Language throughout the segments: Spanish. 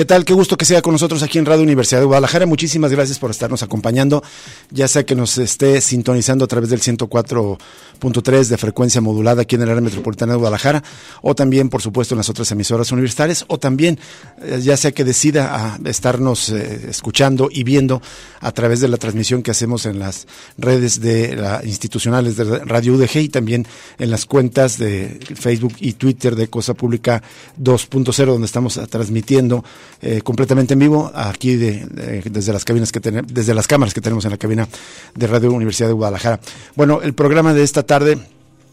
¿Qué tal? Qué gusto que sea con nosotros aquí en Radio Universidad de Guadalajara. Muchísimas gracias por estarnos acompañando, ya sea que nos esté sintonizando a través del 104.3 de frecuencia modulada aquí en el área metropolitana de Guadalajara, o también, por supuesto, en las otras emisoras universitarias, o también, eh, ya sea que decida a estarnos eh, escuchando y viendo a través de la transmisión que hacemos en las redes de la, institucionales de Radio UDG y también en las cuentas de Facebook y Twitter de Cosa Pública 2.0, donde estamos transmitiendo eh, completamente en vivo aquí de, desde las cabinas que desde las cámaras que tenemos en la cabina de Radio Universidad de Guadalajara. Bueno, el programa de esta tarde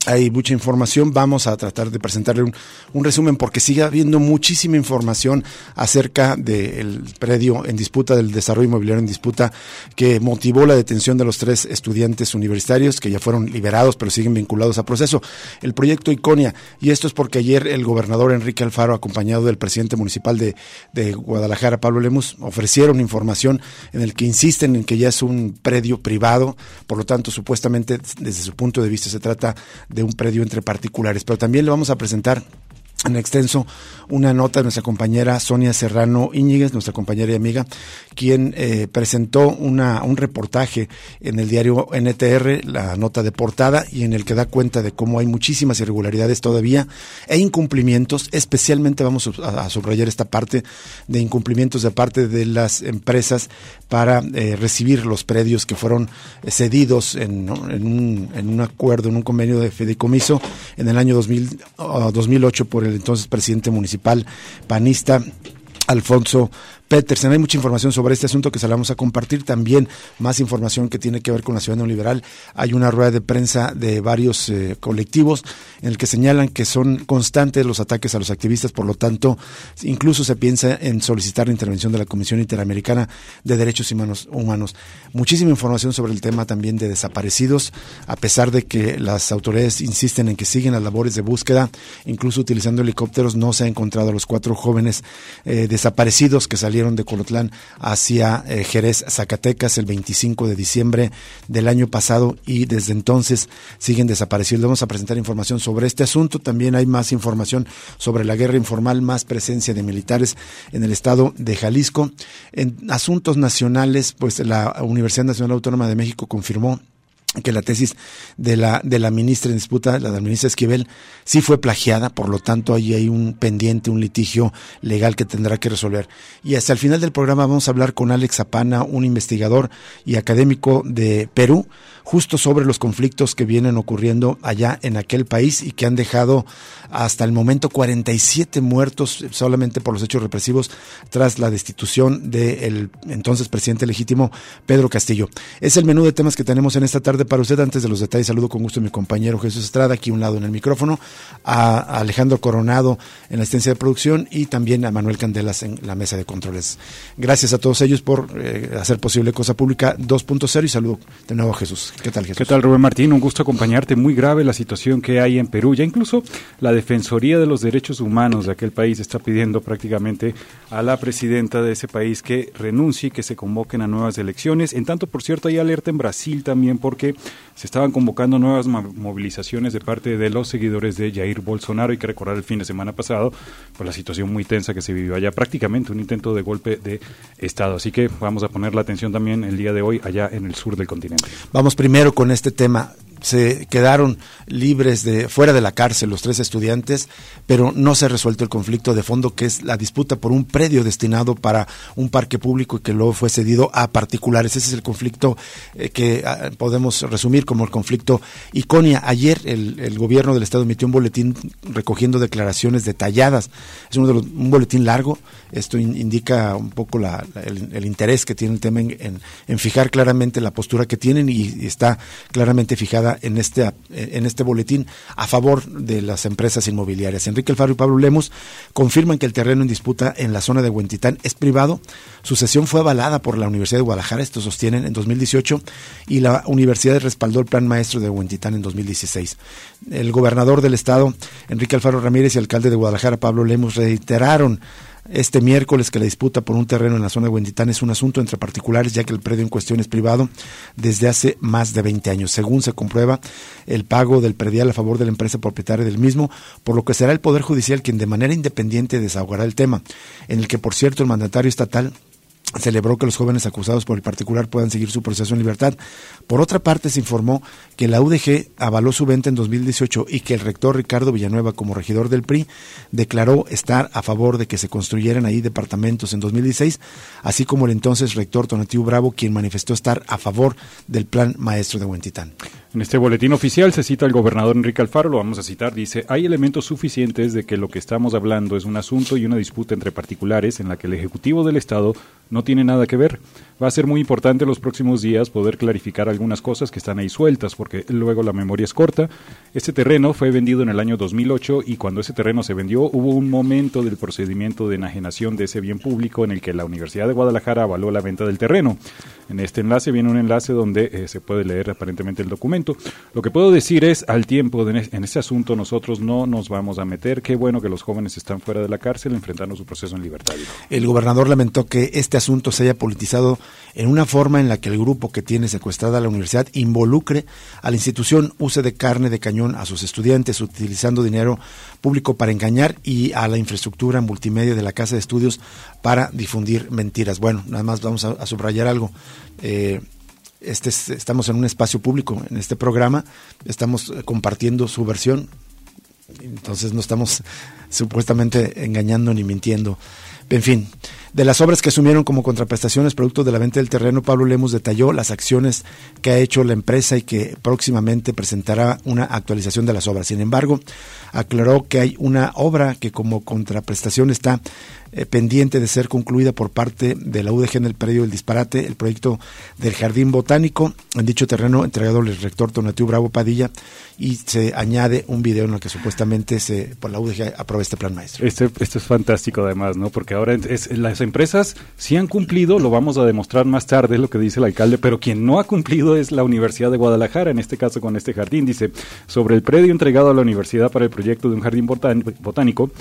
hay mucha información. Vamos a tratar de presentarle un, resumen porque sigue habiendo muchísima información acerca del predio en disputa, del desarrollo inmobiliario en disputa, que motivó la detención de los tres estudiantes universitarios que ya fueron liberados pero siguen vinculados a proceso. El proyecto Iconia, y esto es porque ayer el gobernador Enrique Alfaro, acompañado del presidente municipal de, de Guadalajara, Pablo Lemus, ofrecieron información en el que insisten en que ya es un predio privado, por lo tanto, supuestamente, desde su punto de vista, se trata de un predio entre particulares. Pero también le vamos a presentar en extenso una nota de nuestra compañera Sonia Serrano Íñiguez, nuestra compañera y amiga, quien eh, presentó una, un reportaje en el diario NTR, la nota de portada, y en el que da cuenta de cómo hay muchísimas irregularidades todavía e incumplimientos, especialmente vamos a, subrayar esta parte de incumplimientos de parte de las empresas para eh, recibir los predios que fueron cedidos en, en, un, acuerdo, en un convenio de fideicomiso en el año 2000, 2008 por el entonces presidente municipal panista Alfonso Petersen. Hay mucha información sobre este asunto que se la vamos a compartir. También más información que tiene que ver con la ciudad neoliberal. Hay una rueda de prensa de varios eh, colectivos en el que señalan que son constantes los ataques a los activistas. Por lo tanto, incluso se piensa en solicitar la intervención de la Comisión Interamericana de Derechos Humanos. Muchísima información sobre el tema también de desaparecidos, a pesar de que las autoridades insisten en que siguen las labores de búsqueda, incluso utilizando helicópteros, no se ha encontrado a los cuatro jóvenes eh, desaparecidos que salieron de Colotlán hacia eh, Jerez, Zacatecas, el 25 de diciembre del año pasado y desde entonces siguen desaparecidos. Vamos a presentar información sobre este asunto. También hay más información sobre la guerra informal, más presencia de militares en el estado de Jalisco. En asuntos nacionales, pues la Universidad Nacional Autónoma de México confirmó que la tesis de la, de la ministra en disputa, la de la ministra Esquivel, sí fue plagiada, por lo tanto ahí hay un pendiente, un litigio legal que tendrá que resolver. Y hasta el final del programa vamos a hablar con Alex Zapana, un investigador y académico de Perú, justo sobre los conflictos que vienen ocurriendo allá en aquel país y que han dejado hasta el momento 47 muertos solamente por los hechos represivos tras la destitución del entonces presidente legítimo Pedro Castillo. Es el menú de temas que tenemos en esta tarde para usted. Antes de los detalles, saludo con gusto a mi compañero Jesús Estrada, aquí un lado en el micrófono, a Alejandro Coronado en la asistencia de producción y también a Manuel Candelas en la mesa de controles. Gracias a todos ellos por eh, hacer posible Cosa Pública 2.0 y saludo de nuevo a Jesús. ¿Qué tal, Jesús? ¿Qué tal, Rubén Martín? Un gusto acompañarte. Muy grave la situación que hay en Perú. Ya incluso la Defensoría de los Derechos Humanos de aquel país está pidiendo prácticamente a la presidenta de ese país que renuncie, que se convoquen a nuevas elecciones. En tanto, por cierto, hay alerta en Brasil también porque se estaban convocando nuevas movilizaciones de parte de los seguidores de Jair Bolsonaro. Hay que recordar el fin de semana pasado, por la situación muy tensa que se vivió allá, prácticamente un intento de golpe de Estado. Así que vamos a poner la atención también el día de hoy allá en el sur del continente. Vamos primero con este tema se quedaron libres de fuera de la cárcel los tres estudiantes, pero no se ha resuelto el conflicto de fondo que es la disputa por un predio destinado para un parque público y que luego fue cedido a particulares. Ese es el conflicto eh, que ah, podemos resumir como el conflicto Iconia. Ayer el, gobierno del estado emitió un boletín recogiendo declaraciones detalladas. Es uno de los, un boletín largo. Esto indica un poco el, interés que tiene el tema en, en, fijar claramente la postura que tienen y está claramente fijada en este, en este boletín a favor de las empresas inmobiliarias. Enrique Alfaro y Pablo Lemos confirman que el terreno en disputa en la zona de Huentitán es privado. Su cesión fue avalada por la Universidad de Guadalajara, esto sostienen, en 2018, y la universidad respaldó el plan maestro de Huentitán en 2016. El gobernador del estado, Enrique Alfaro Ramírez, y el alcalde de Guadalajara, Pablo Lemos, reiteraron este miércoles que la disputa por un terreno en la zona de Huentitán es un asunto entre particulares, ya que el predio en cuestión es privado desde hace más de 20 años. Según se comprueba, el pago del predial a favor de la empresa propietaria del mismo, por lo que será el Poder Judicial quien de manera independiente desahogará el tema, en el que, por cierto, el mandatario estatal celebró que los jóvenes acusados por el particular puedan seguir su proceso en libertad. Por otra parte, se informó que la UDG avaló su venta en 2018 y que el rector Ricardo Villanueva, como regidor del PRI, declaró estar a favor de que se construyeran ahí departamentos en 2016, así como el entonces rector Tonatiuh Bravo, quien manifestó estar a favor del plan maestro de Huentitán. En este boletín oficial se cita el gobernador Enrique Alfaro, lo vamos a citar, dice, hay elementos suficientes de que lo que estamos hablando es un asunto y una disputa entre particulares en la que el Ejecutivo del Estado no tiene nada que ver. Va a ser muy importante en los próximos días poder clarificar algunas cosas que están ahí sueltas, porque luego la memoria es corta. Este terreno fue vendido en el año 2008 y cuando ese terreno se vendió hubo un momento del procedimiento de enajenación de ese bien público en el que la Universidad de Guadalajara avaló la venta del terreno. En este enlace viene un enlace donde eh, se puede leer aparentemente el documento. Lo que puedo decir es, al tiempo de en este asunto nosotros no nos vamos a meter. Qué bueno que los jóvenes están fuera de la cárcel enfrentando su proceso en libertad. El gobernador lamentó que este asunto se haya politizado en una forma en la que el grupo que tiene secuestrada la universidad involucre a la institución, use de carne de cañón a sus estudiantes, utilizando dinero público para engañar y a la infraestructura multimedia de la Casa de Estudios para difundir mentiras. Bueno, nada más vamos a, subrayar algo. Eh, este estamos en un espacio público en este programa, estamos compartiendo su versión, entonces no estamos supuestamente engañando ni mintiendo. En fin, de las obras que asumieron como contraprestaciones producto de la venta del terreno, Pablo Lemos detalló las acciones que ha hecho la empresa y que próximamente presentará una actualización de las obras. Sin embargo, aclaró que hay una obra que como contraprestación está eh, pendiente de ser concluida por parte de la UDG en el predio del disparate, el proyecto del Jardín Botánico, en dicho terreno entregado al rector Tonatiuh Bravo Padilla, y se añade un video en el que supuestamente se por la UDG aprueba este plan maestro. Este, esto es fantástico además, ¿no? Porque ahora es, las empresas sí han cumplido, lo vamos a demostrar más tarde, lo que dice el alcalde, pero quien no ha cumplido es la Universidad de Guadalajara, en este caso con este jardín. Dice, sobre el predio entregado a la universidad para el proyecto de un jardín botánico,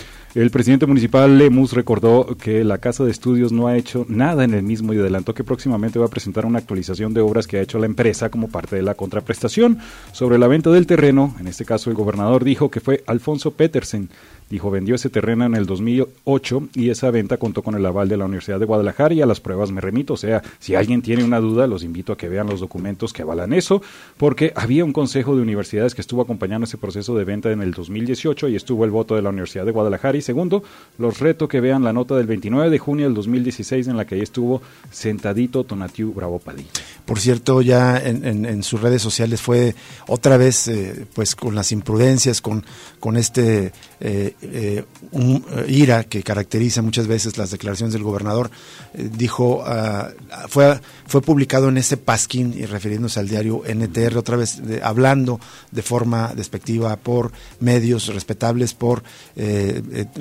el presidente municipal Lemus recordó que la Casa de Estudios no ha hecho nada en el mismo y adelantó que próximamente va a presentar una actualización de obras que ha hecho la empresa como parte de la contraprestación. Sobre la venta del terreno, en este caso el gobernador dijo que fue Alfonso Petersen Dijo, vendió ese terreno en el 2008 y esa venta contó con el aval de la Universidad de Guadalajara y a las pruebas me remito. O sea, si alguien tiene una duda, los invito a que vean los documentos que avalan eso, porque había un consejo de universidades que estuvo acompañando ese proceso de venta en el 2018 y estuvo el voto de la Universidad de Guadalajara. Y segundo, los reto que vean la nota del 29 de junio del 2016 en la que ahí estuvo sentadito Tonatiu Bravo Padilla. Por cierto, ya en, sus redes sociales fue otra vez, eh, pues con las imprudencias, con, con este... Eh, eh, un, eh, ira que caracteriza muchas veces las declaraciones del gobernador, eh, dijo, ah, fue, fue publicado en ese pasquín y refiriéndose al diario NTR, otra vez hablando de forma despectiva por medios respetables, por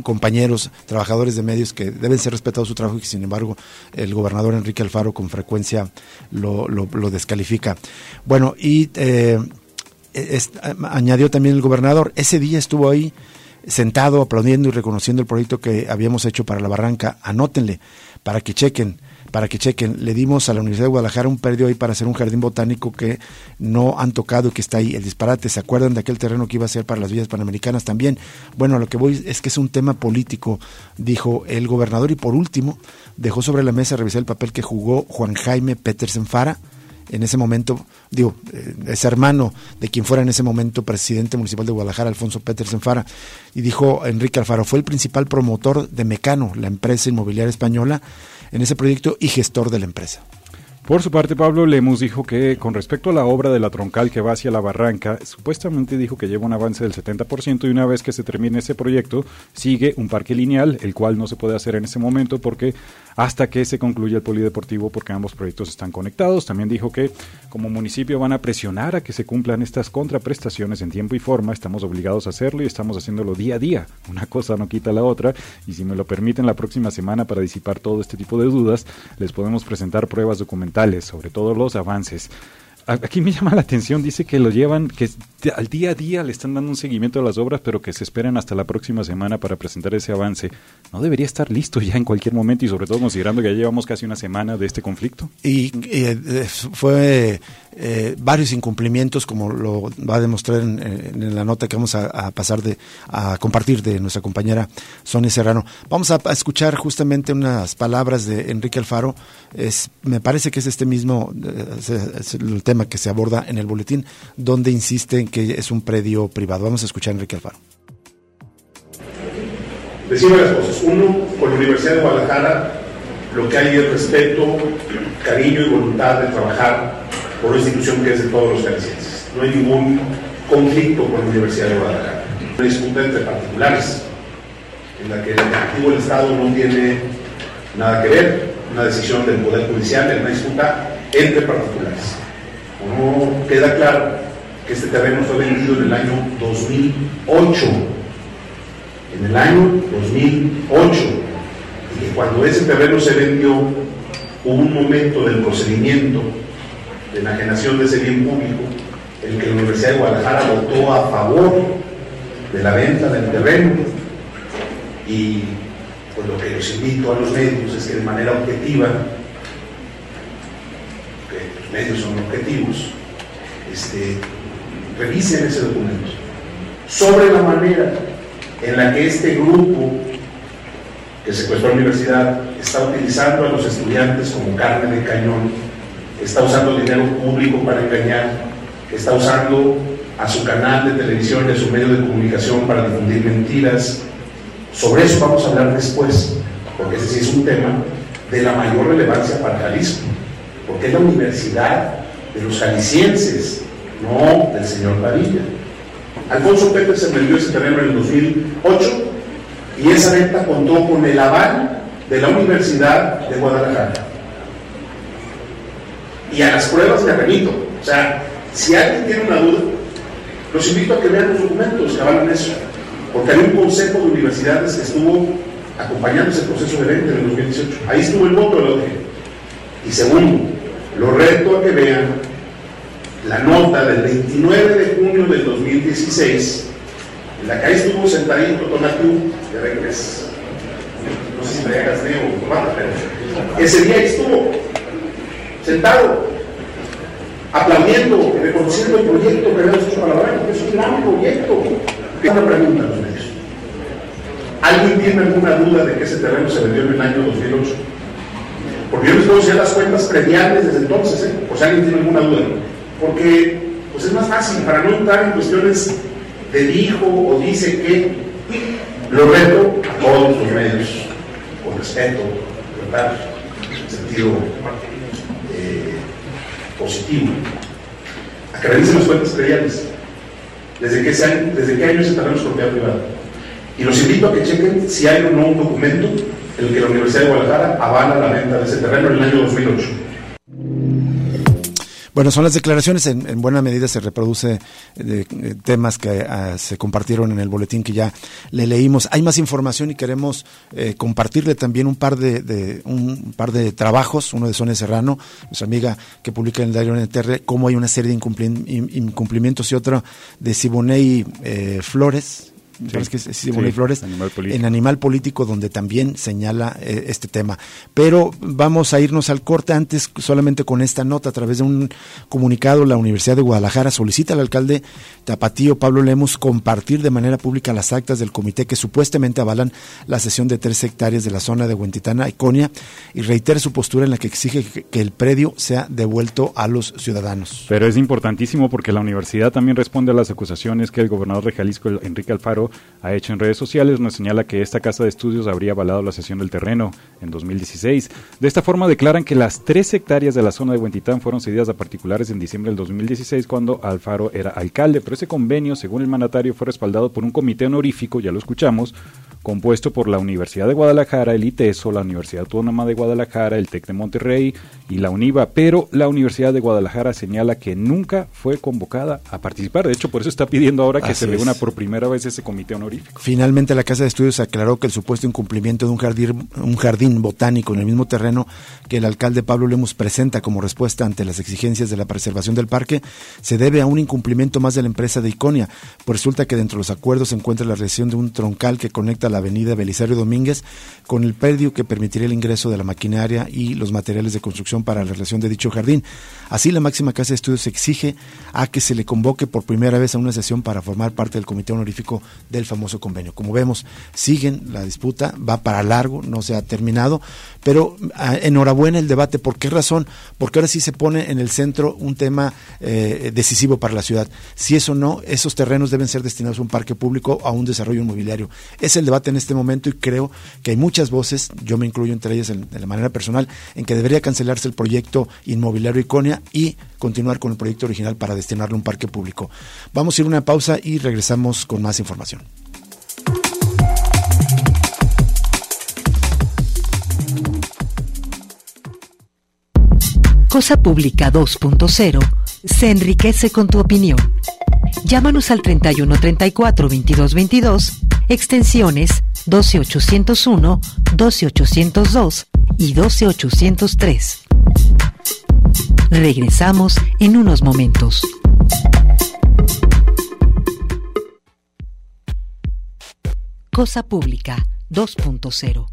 compañeros, trabajadores de medios que deben ser respetados su trabajo y que sin embargo el gobernador Enrique Alfaro con frecuencia lo, descalifica. Bueno, y añadió también el gobernador, ese día estuvo ahí sentado aplaudiendo y reconociendo el proyecto que habíamos hecho para la barranca. Anótenle para que chequen, para que chequen. Le dimos a la Universidad de Guadalajara un perdio ahí para hacer un jardín botánico que no han tocado y que está ahí. El disparate, ¿se acuerdan de aquel terreno que iba a ser para las villas panamericanas también? Bueno, lo que voy es que es un tema político, dijo el gobernador. Y por último, dejó sobre la mesa revisar el papel que jugó Juan Jaime Petersen Fara en ese momento, digo, eh, es hermano de quien fuera en ese momento presidente municipal de Guadalajara, Alfonso Petersen Fara, y dijo Enrique Alfaro, fue el principal promotor de Mecano, la empresa inmobiliaria española, en ese proyecto y gestor de la empresa. Por su parte, Pablo Lemus dijo que con respecto a la obra de la troncal que va hacia la barranca, supuestamente dijo que lleva un avance del 70% y una vez que se termine ese proyecto, sigue un parque lineal, el cual no se puede hacer en ese momento porque hasta que se concluya el polideportivo, porque ambos proyectos están conectados. También dijo que como municipio van a presionar a que se cumplan estas contraprestaciones en tiempo y forma, estamos obligados a hacerlo y estamos haciéndolo día a día. Una cosa no quita la otra y si me lo permiten la próxima semana para disipar todo este tipo de dudas, les podemos presentar pruebas documentales sobre todos los avances. Aquí me llama la atención, dice que lo llevan, que al día a día le están dando un seguimiento a las obras, pero que se esperan hasta la próxima semana para presentar ese avance. ¿No debería estar listo ya en cualquier momento y sobre todo considerando que ya llevamos casi una semana de este conflicto? Y, eh, fue eh, varios incumplimientos, como lo va a demostrar en, la nota que vamos a, pasar de a compartir de nuestra compañera Sonia Serrano. Vamos a, escuchar justamente unas palabras de Enrique Alfaro. Es, me parece que es este mismo eh, tema que se aborda en el boletín, donde insiste en que es un predio privado. Vamos a escuchar a Enrique Alfaro. Decir varias cosas. Uno, con la Universidad de Guadalajara, lo que hay es respeto, cariño y voluntad de trabajar por una institución que es de todos los jaliscienses. No hay ningún conflicto con la Universidad de Guadalajara. Una disputa entre particulares, en la que el Ejecutivo del Estado no tiene nada que ver, una decisión del Poder Judicial, es una disputa entre particulares. No queda claro que este terreno fue vendido en el año 2008. En el año 2008. Y que cuando ese terreno se vendió, hubo un momento del procedimiento de enajenación de ese bien público, en que la Universidad de Guadalajara votó a favor de la venta del terreno. Y pues lo que les invito a los medios es que de manera objetiva, los medios son objetivos, este, revisen ese documento. Sobre la manera en la que este grupo que secuestró la universidad está utilizando a los estudiantes como carne de cañón está usando dinero público para engañar, está usando a su canal de televisión y a su medio de comunicación para difundir mentiras. Sobre eso vamos a hablar después, porque ese sí es un tema de la mayor relevancia para Jalisco, porque es la universidad de los jaliscienses, no del señor Padilla. Alfonso Pérez se vendió ese terreno en el 2008 y esa venta contó con el aval de la Universidad de Guadalajara y a las pruebas me remito. O sea, si alguien tiene una duda, los invito a que vean los documentos que avalan eso. Porque hay un consejo de universidades que estuvo acompañando ese proceso de venta en el 2018. Ahí estuvo el voto de la Y segundo, lo reto a que vean la nota del 29 de junio del 2016, en la que ahí estuvo sentadito Tonatiuh, de regreso. No sé si me hagas neo o pero ese día estuvo sentado, aplaudiendo, reconociendo el proyecto que habíamos hecho para la es un gran proyecto. Una pregunta a los medios. ¿Alguien tiene alguna duda de que ese terreno se vendió en el año 2008? Porque yo les puedo hacer las cuentas previales desde entonces, ¿eh? por si alguien tiene alguna duda. Porque pues es más fácil, para no entrar en cuestiones de dijo o dice que, lo reto a todos los medios, con respeto, ¿verdad? En sentido positivo, a que revisen las cuentas previales. ¿Desde qué, desde qué año se terreno es propiedad privada? Y los invito a que chequen si hay o no un documento en el que la Universidad de Guadalajara avala la venta de ese terreno en el año 2008. Bueno, son las declaraciones, en, buena medida se reproduce de, eh, temas que ah, se compartieron en el boletín que ya le leímos. Hay más información y queremos eh, compartirle también un par de, un par de trabajos, uno de Sonia Serrano, nuestra amiga que publica en el diario NTR, cómo hay una serie de incumplimientos y otro de Siboney eh, Flores, que es Simón y Flores, en Animal Político, donde también señala eh, este tema. Pero vamos a irnos al corte antes solamente con esta nota. A través de un comunicado, la Universidad de Guadalajara solicita al alcalde Tapatío Pablo Lemos compartir de manera pública las actas del comité que supuestamente avalan la cesión de tres hectáreas de la zona de Huentitana, Iconia, y reitera su postura en la que exige que el predio sea devuelto a los ciudadanos. Pero es importantísimo porque la universidad también responde a las acusaciones que el gobernador de Jalisco, Enrique Alfaro, ha hecho en redes sociales. Nos señala que esta casa de estudios habría avalado la cesión del terreno en 2016. De esta forma declaran que las tres hectáreas de la zona de Huentitán fueron cedidas a particulares en diciembre del 2016 cuando Alfaro era alcalde, pero ese convenio, según el mandatario, fue respaldado por un comité honorífico, ya lo escuchamos, compuesto por la Universidad de Guadalajara, el ITESO, la Universidad Autónoma de Guadalajara, el TEC de Monterrey y la UNIVA, pero la Universidad de Guadalajara señala que nunca fue convocada a participar. De hecho, por eso está pidiendo ahora que se reúna por primera vez ese comité honorífico. Finalmente, la Casa de Estudios aclaró que el supuesto incumplimiento de un jardín, un jardín botánico en el mismo terreno que el alcalde Pablo Lemus presenta como respuesta ante las exigencias de la preservación del parque se debe a un incumplimiento más de la empresa de Iconia, pues resulta que dentro de los acuerdos se encuentra la realización de un troncal que conecta la avenida Belisario Domínguez con el predio que permitiría el ingreso de la maquinaria y los materiales de construcción para la relación de dicho jardín. Así, la máxima casa de estudios exige a que se le convoque por primera vez a una sesión para formar parte del comité honorífico del famoso convenio. Como vemos, siguen la disputa, va para largo, no se ha terminado, pero ah, enhorabuena el debate. ¿Por qué razón? Porque ahora sí se pone en el centro un tema eh, decisivo para la ciudad. Si eso no, esos terrenos deben ser destinados a un parque público o a un desarrollo inmobiliario. Es el debate en este momento y creo que hay muchas voces, yo me incluyo entre ellas de la manera personal, en que debería cancelarse el proyecto inmobiliario Iconia y continuar con el proyecto original para destinarlo a un parque público. Vamos a ir a una pausa y regresamos con más información. Cosa Pública 2.0 se enriquece con tu opinión. Llámanos al 3134 2222, extensiones 12801, 12802 y 12803. Regresamos en unos momentos. Cosa Pública 2.0.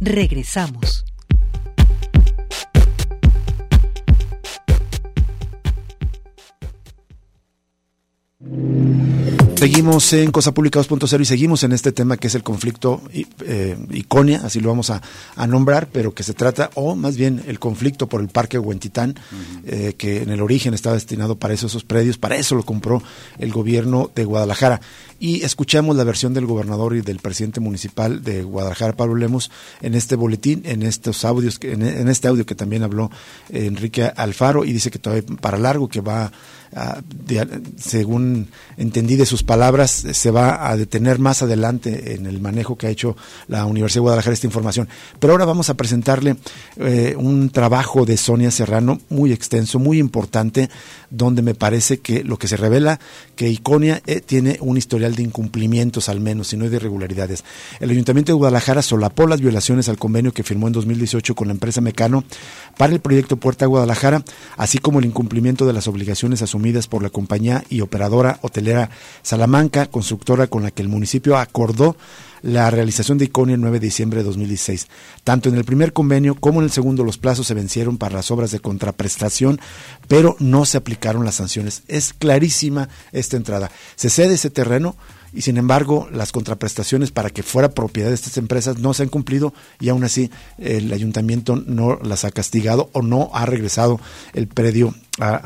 Regresamos. Seguimos en Cosa Pública 2.0 y seguimos en este tema que es el conflicto eh, Iconia, así lo vamos a, nombrar, pero que se trata, o más bien el conflicto por el Parque Huentitán, eh, que en el origen estaba destinado para eso, esos predios, para eso lo compró el gobierno de Guadalajara. Y escuchamos la versión del gobernador y del presidente municipal de Guadalajara, Pablo Lemos, en este boletín, en estos audios, en, en este audio que también habló Enrique Alfaro, y dice que todavía para largo, que va según entendí de sus palabras, se va a detener más adelante en el manejo que ha hecho la Universidad de Guadalajara esta información. Pero ahora vamos a presentarle eh, un trabajo de Sonia Serrano muy extenso, muy importante, donde me parece que lo que se revela que Iconia eh, tiene un historial de incumplimientos al menos, y no de irregularidades. El Ayuntamiento de Guadalajara solapó las violaciones al convenio que firmó en 2018 con la empresa Mecano para el proyecto Puerta Guadalajara, así como el incumplimiento de las obligaciones asumidas por la compañía y operadora hotelera Salamanca, constructora con la que el municipio acordó la realización de Iconia el 9 de diciembre de 2016. Tanto en el primer convenio como en el segundo los plazos se vencieron para las obras de contraprestación, pero no se aplicaron las sanciones. Es clarísima esta entrada. Se cede ese terreno y sin embargo las contraprestaciones para que fuera propiedad de estas empresas no se han cumplido y aún así el ayuntamiento no las ha castigado o no ha regresado el predio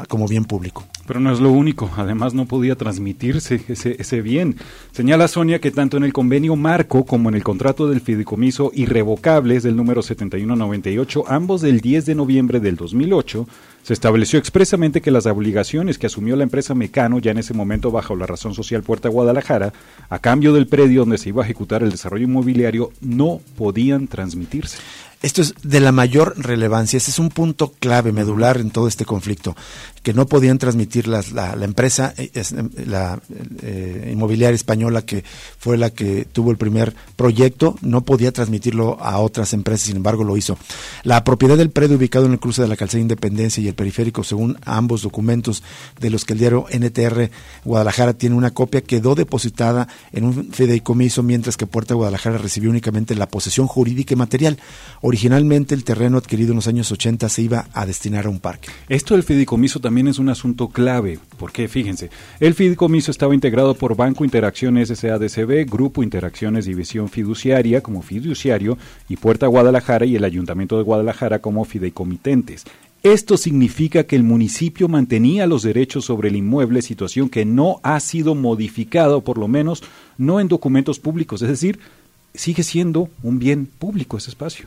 como bien público. Pero no es lo único, además no podía transmitirse ese, ese bien. Señala Sonia que tanto en el convenio marco como en el contrato del fideicomiso irrevocables del número 7198, ambos del 10 de noviembre del 2008, se estableció expresamente que las obligaciones que asumió la empresa Mecano, ya en ese momento bajo la razón social Puerta Guadalajara, a cambio del predio donde se iba a ejecutar el desarrollo inmobiliario, no podían transmitirse. Esto es de la mayor relevancia, ese es un punto clave, medular en todo este conflicto, que no podían transmitir transmitir la, empresa, eh, es, la eh, inmobiliaria española que fue la que tuvo el primer proyecto, no podía transmitirlo a otras empresas, sin embargo lo hizo. La propiedad del predio ubicado en el cruce de la calzada Independencia y el periférico, según ambos documentos de los que el diario NTR Guadalajara tiene una copia, quedó depositada en un fideicomiso, mientras que Puerta Guadalajara recibió únicamente la posesión jurídica y material. Originalmente el terreno adquirido en los años 80 se iba a destinar a un parque. Esto del fideicomiso también es un asunto clave, porque fíjense, el fideicomiso estaba integrado por Banco Interacciones SADCB, Grupo Interacciones División Fiduciaria como fiduciario y Puerta Guadalajara y el Ayuntamiento de Guadalajara como fideicomitentes. Esto significa que el municipio mantenía los derechos sobre el inmueble, situación que no ha sido modificada, por lo menos no en documentos públicos, es decir, sigue siendo un bien público ese espacio.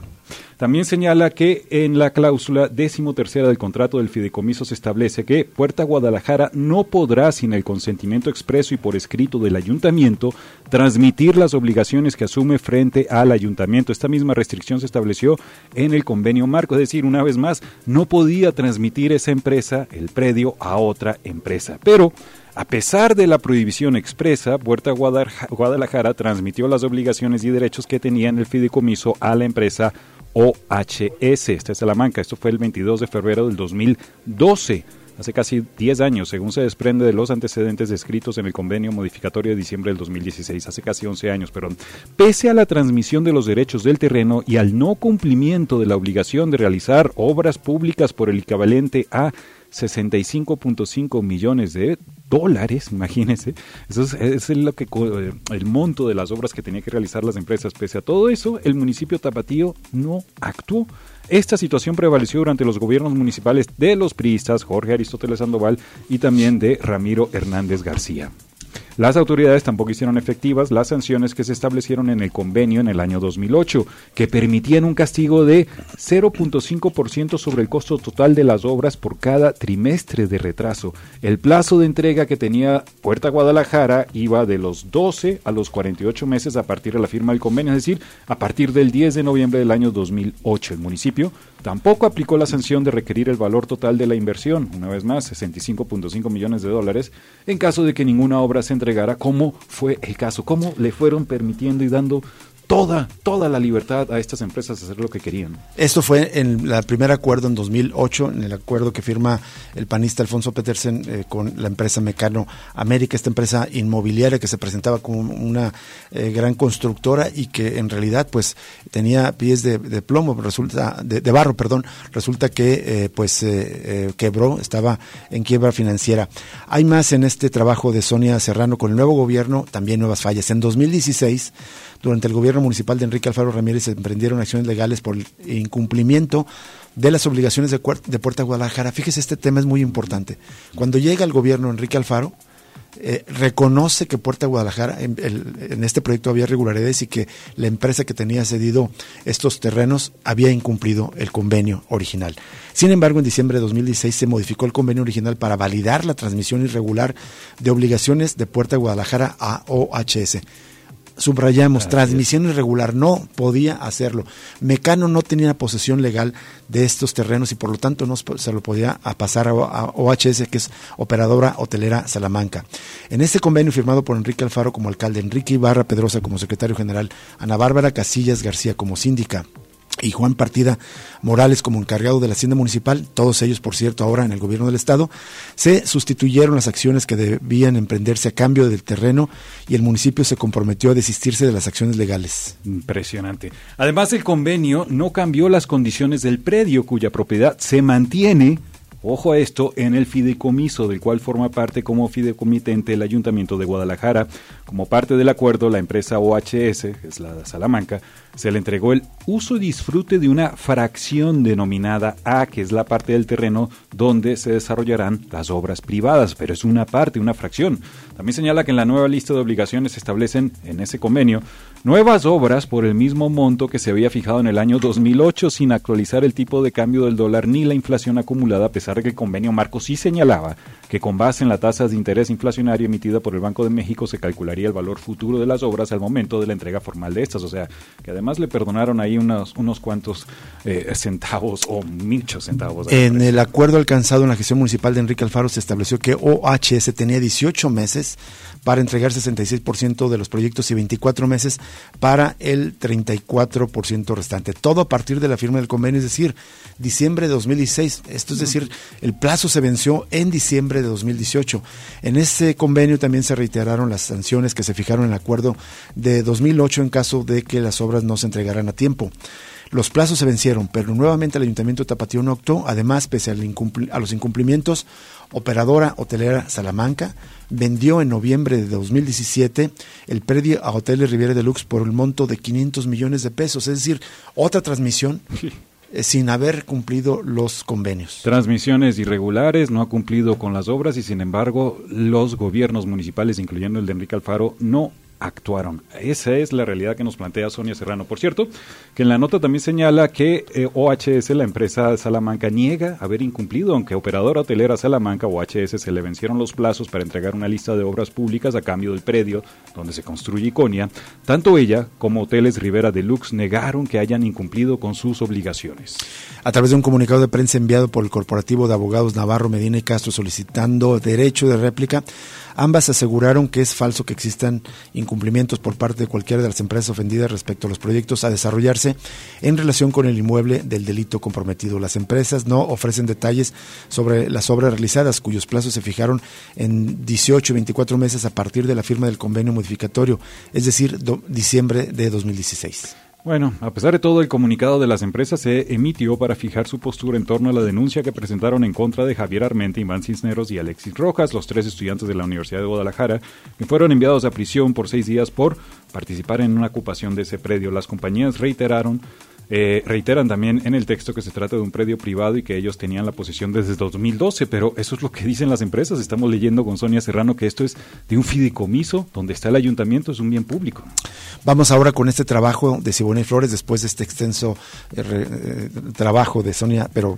También señala que en la cláusula décimo tercera del contrato del fideicomiso se establece que Puerta Guadalajara no podrá, sin el consentimiento expreso y por escrito del ayuntamiento, transmitir las obligaciones que asume frente al ayuntamiento. Esta misma restricción se estableció en el convenio marco, es decir, una vez más, no podía transmitir esa empresa, el predio, a otra empresa. Pero a pesar de la prohibición expresa, Puerta Guadalajara transmitió las obligaciones y derechos que tenía en el fideicomiso a la empresa OHS. Esta es Salamanca. Esto fue el 22 de febrero del 2012 hace casi 10 años, según se desprende de los antecedentes descritos en el convenio modificatorio de diciembre del 2016, hace casi 11 años, perdón. Pese a la transmisión de los derechos del terreno y al no cumplimiento de la obligación de realizar obras públicas por el equivalente a 65.5 millones de dólares, imagínense. Eso es, lo que, eh, el monto de las obras que tenía que realizar las empresas. Pese a todo eso, el municipio tapatío no actuó. Esta situación prevaleció durante los gobiernos municipales de los priistas Jorge Aristóteles Sandoval y también de Ramiro Hernández García. Las autoridades tampoco hicieron efectivas las sanciones que se establecieron en el convenio en el año 2008, que permitían un castigo de 0.5% sobre el costo total de las obras por cada trimestre de retraso. El plazo de entrega que tenía Puerta Guadalajara iba de los 12 a los 48 meses a partir de la firma del convenio, es decir, a partir del 10 de noviembre del año 2008. El municipio Tampoco aplicó la sanción de requerir el valor total de la inversión, una vez más 65.5 millones de dólares, en caso de que ninguna obra se entregara, como fue el caso, cómo le fueron permitiendo y dando toda, toda la libertad a estas empresas de hacer lo que querían. Esto fue en el primer acuerdo en 2008, en el acuerdo que firma el panista Alfonso Petersen eh, con la empresa Mecano América, esta empresa inmobiliaria que se presentaba como una eh, gran constructora y que en realidad pues tenía pies de, plomo, resulta de, barro, perdón, resulta que eh, pues quebró, estaba en quiebra financiera. Hay más en este trabajo de Sonia Serrano con el nuevo gobierno, también nuevas fallas. En 2016 durante el gobierno municipal de Enrique Alfaro Ramírez se emprendieron acciones legales por incumplimiento de las obligaciones de, de Puerta Guadalajara. Fíjese, este tema es muy importante. Cuando llega el gobierno Enrique Alfaro, eh, reconoce que Puerta Guadalajara, en, en, este proyecto había irregularidades y que la empresa que tenía cedido estos terrenos había incumplido el convenio original. Sin embargo, en diciembre de 2016 se modificó el convenio original para validar la transmisión irregular de obligaciones de Puerta Guadalajara a OHS subrayamos, transmisión irregular, no podía hacerlo. Mecano no tenía posesión legal de estos terrenos y por lo tanto no se lo podía pasar a OHS, que es Operadora Hotelera Salamanca. En este convenio firmado por Enrique Alfaro como alcalde, Enrique Ibarra Pedrosa como secretario general, Ana Bárbara Casillas García como síndica, y Juan Partida Morales como encargado de la Hacienda Municipal, todos ellos, por cierto, ahora en el gobierno del Estado, se sustituyeron las acciones que debían emprenderse a cambio del terreno y el municipio se comprometió a desistirse de las acciones legales. Impresionante. Además, el convenio no cambió las condiciones del predio cuya propiedad se mantiene Ojo a esto, en el fideicomiso del cual forma parte como fideicomitente el Ayuntamiento de Guadalajara, como parte del acuerdo, la empresa OHS, que es la de Salamanca, se le entregó el uso y disfrute de una fracción denominada A, que es la parte del terreno donde se desarrollarán las obras privadas, pero es una parte, una fracción. También señala que en la nueva lista de obligaciones se establecen en ese convenio nuevas obras por el mismo monto que se había fijado en el año 2008 sin actualizar el tipo de cambio del dólar ni la inflación acumulada, a pesar de que el convenio marco sí señalaba que con base en la tasa de interés inflacionaria emitida por el Banco de México se calcularía el valor futuro de las obras al momento de la entrega formal de estas. O sea, que además le perdonaron ahí unos, unos cuantos eh, centavos o muchos centavos. En el acuerdo alcanzado en la gestión municipal de Enrique Alfaro se estableció que OHS tenía 18 meses para entregar 66% de los proyectos y 24 meses para el 34% restante. Todo a partir de la firma del convenio, es decir, diciembre de 2016. Esto es decir, el plazo se venció en diciembre de 2018. En ese convenio también se reiteraron las sanciones que se fijaron en el acuerdo de 2008 en caso de que las obras no se entregaran a tiempo. Los plazos se vencieron, pero nuevamente el Ayuntamiento de Tapatío no actuó. Además, pese a los incumplimientos, Operadora Hotelera Salamanca vendió en noviembre de 2017 el predio a Hoteles Riviera Deluxe por el monto de 500 millones de pesos, es decir, otra transmisión. Eh, sin haber cumplido los convenios. Transmisiones irregulares, no ha cumplido con las obras y sin embargo los gobiernos municipales, incluyendo el de Enrique Alfaro, no actuaron. Esa es la realidad que nos plantea Sonia Serrano. Por cierto, que en la nota también señala que eh, OHS, la empresa Salamanca, niega haber incumplido, aunque operadora hotelera Salamanca, OHS, se le vencieron los plazos para entregar una lista de obras públicas a cambio del predio donde se construye Iconia. Tanto ella como Hoteles Rivera Deluxe negaron que hayan incumplido con sus obligaciones. A través de un comunicado de prensa enviado por el Corporativo de Abogados Navarro Medina y Castro solicitando derecho de réplica, Ambas aseguraron que es falso que existan incumplimientos por parte de cualquiera de las empresas ofendidas respecto a los proyectos a desarrollarse en relación con el inmueble del delito comprometido. Las empresas no ofrecen detalles sobre las obras realizadas, cuyos plazos se fijaron en 18 y 24 meses a partir de la firma del convenio modificatorio, es decir, diciembre de 2016. Bueno, a pesar de todo, el comunicado de las empresas se emitió para fijar su postura en torno a la denuncia que presentaron en contra de Javier Armenta, Iván Cisneros y Alexis Rojas, los tres estudiantes de la Universidad de Guadalajara, que fueron enviados a prisión por seis días por participar en una ocupación de ese predio. Las compañías reiteraron eh, reiteran también en el texto que se trata de un predio privado y que ellos tenían la posesión desde 2012, pero eso es lo que dicen las empresas. Estamos leyendo con Sonia Serrano que esto es de un fideicomiso donde está el ayuntamiento, es un bien público. Vamos ahora con este trabajo de Siboney Flores, después de este extenso eh, eh, trabajo de Sonia, pero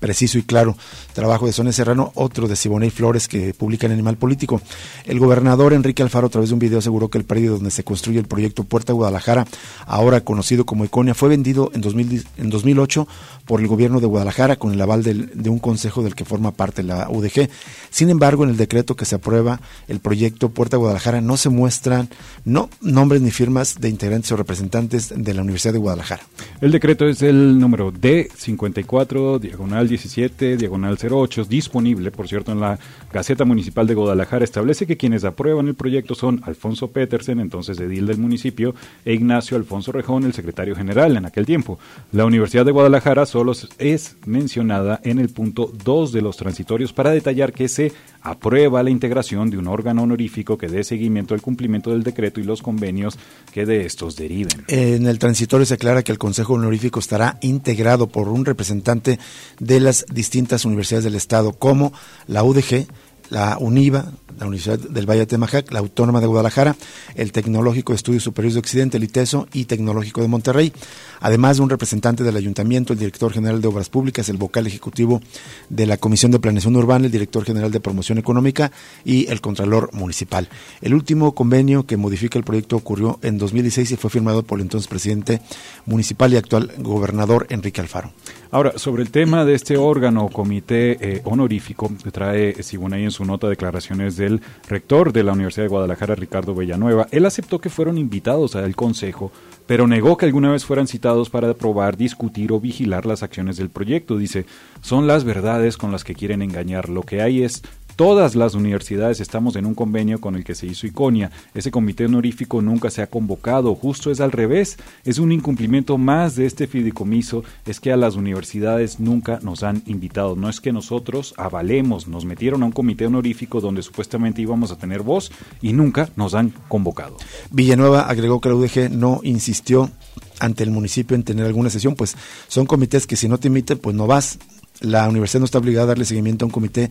preciso y claro, trabajo de Sonia Serrano, otro de Siboney Flores que publica en Animal Político. El gobernador Enrique Alfaro, a través de un video, aseguró que el predio donde se construye el proyecto Puerta Guadalajara, ahora conocido como Iconia, fue vendido en, 2000, en 2008 por el gobierno de Guadalajara con el aval de un consejo del que forma parte la UDG. Sin embargo, en el decreto que se aprueba el proyecto Puerta Guadalajara no se muestran no nombres ni firmas de integrantes o representantes de la Universidad de Guadalajara. El decreto es el número D54, diagonal 17, diagonal 08, disponible, por cierto, en la Gaceta Municipal de Guadalajara. Establece que quienes aprueban el proyecto son Alfonso Petersen, entonces edil del municipio, e Ignacio Alfonso Rejón, el secretario general en aquel tiempo. La Universidad de Guadalajara solo es mencionada en el punto 2 de los transitorios para detallar que se aprueba la integración de un órgano honorífico que dé seguimiento al cumplimiento del decreto y los convenios que de estos deriven. En el transitorio se aclara que el Consejo Honorífico estará integrado por un representante de las distintas universidades del Estado, como la UDG, la UNIVA, la Universidad del Valle de Temajac, la Autónoma de Guadalajara, el Tecnológico de Estudios Superiores de Occidente, el ITESO y Tecnológico de Monterrey, además de un representante del Ayuntamiento, el Director General de Obras Públicas, el vocal ejecutivo de la Comisión de Planeación Urbana, el Director General de Promoción Económica y el Contralor Municipal. El último convenio que modifica el proyecto ocurrió en 2016 y fue firmado por el entonces presidente municipal y actual gobernador Enrique Alfaro. Ahora, sobre el tema de este órgano o comité eh, honorífico, trae Siboney en su nota declaraciones del rector de la Universidad de Guadalajara, Ricardo Villanueva. Él aceptó que fueron invitados al consejo, pero negó que alguna vez fueran citados para aprobar, discutir o vigilar las acciones del proyecto. Dice, son las verdades con las que quieren engañar. Lo que hay es Todas las universidades estamos en un convenio con el que se hizo Iconia. Ese comité honorífico nunca se ha convocado, justo es al revés. Es un incumplimiento más de este fideicomiso, es que a las universidades nunca nos han invitado. No es que nosotros avalemos, nos metieron a un comité honorífico donde supuestamente íbamos a tener voz y nunca nos han convocado. Villanueva agregó que la UDG no insistió ante el municipio en tener alguna sesión, pues son comités que si no te inviten, pues no vas. La universidad no está obligada a darle seguimiento a un comité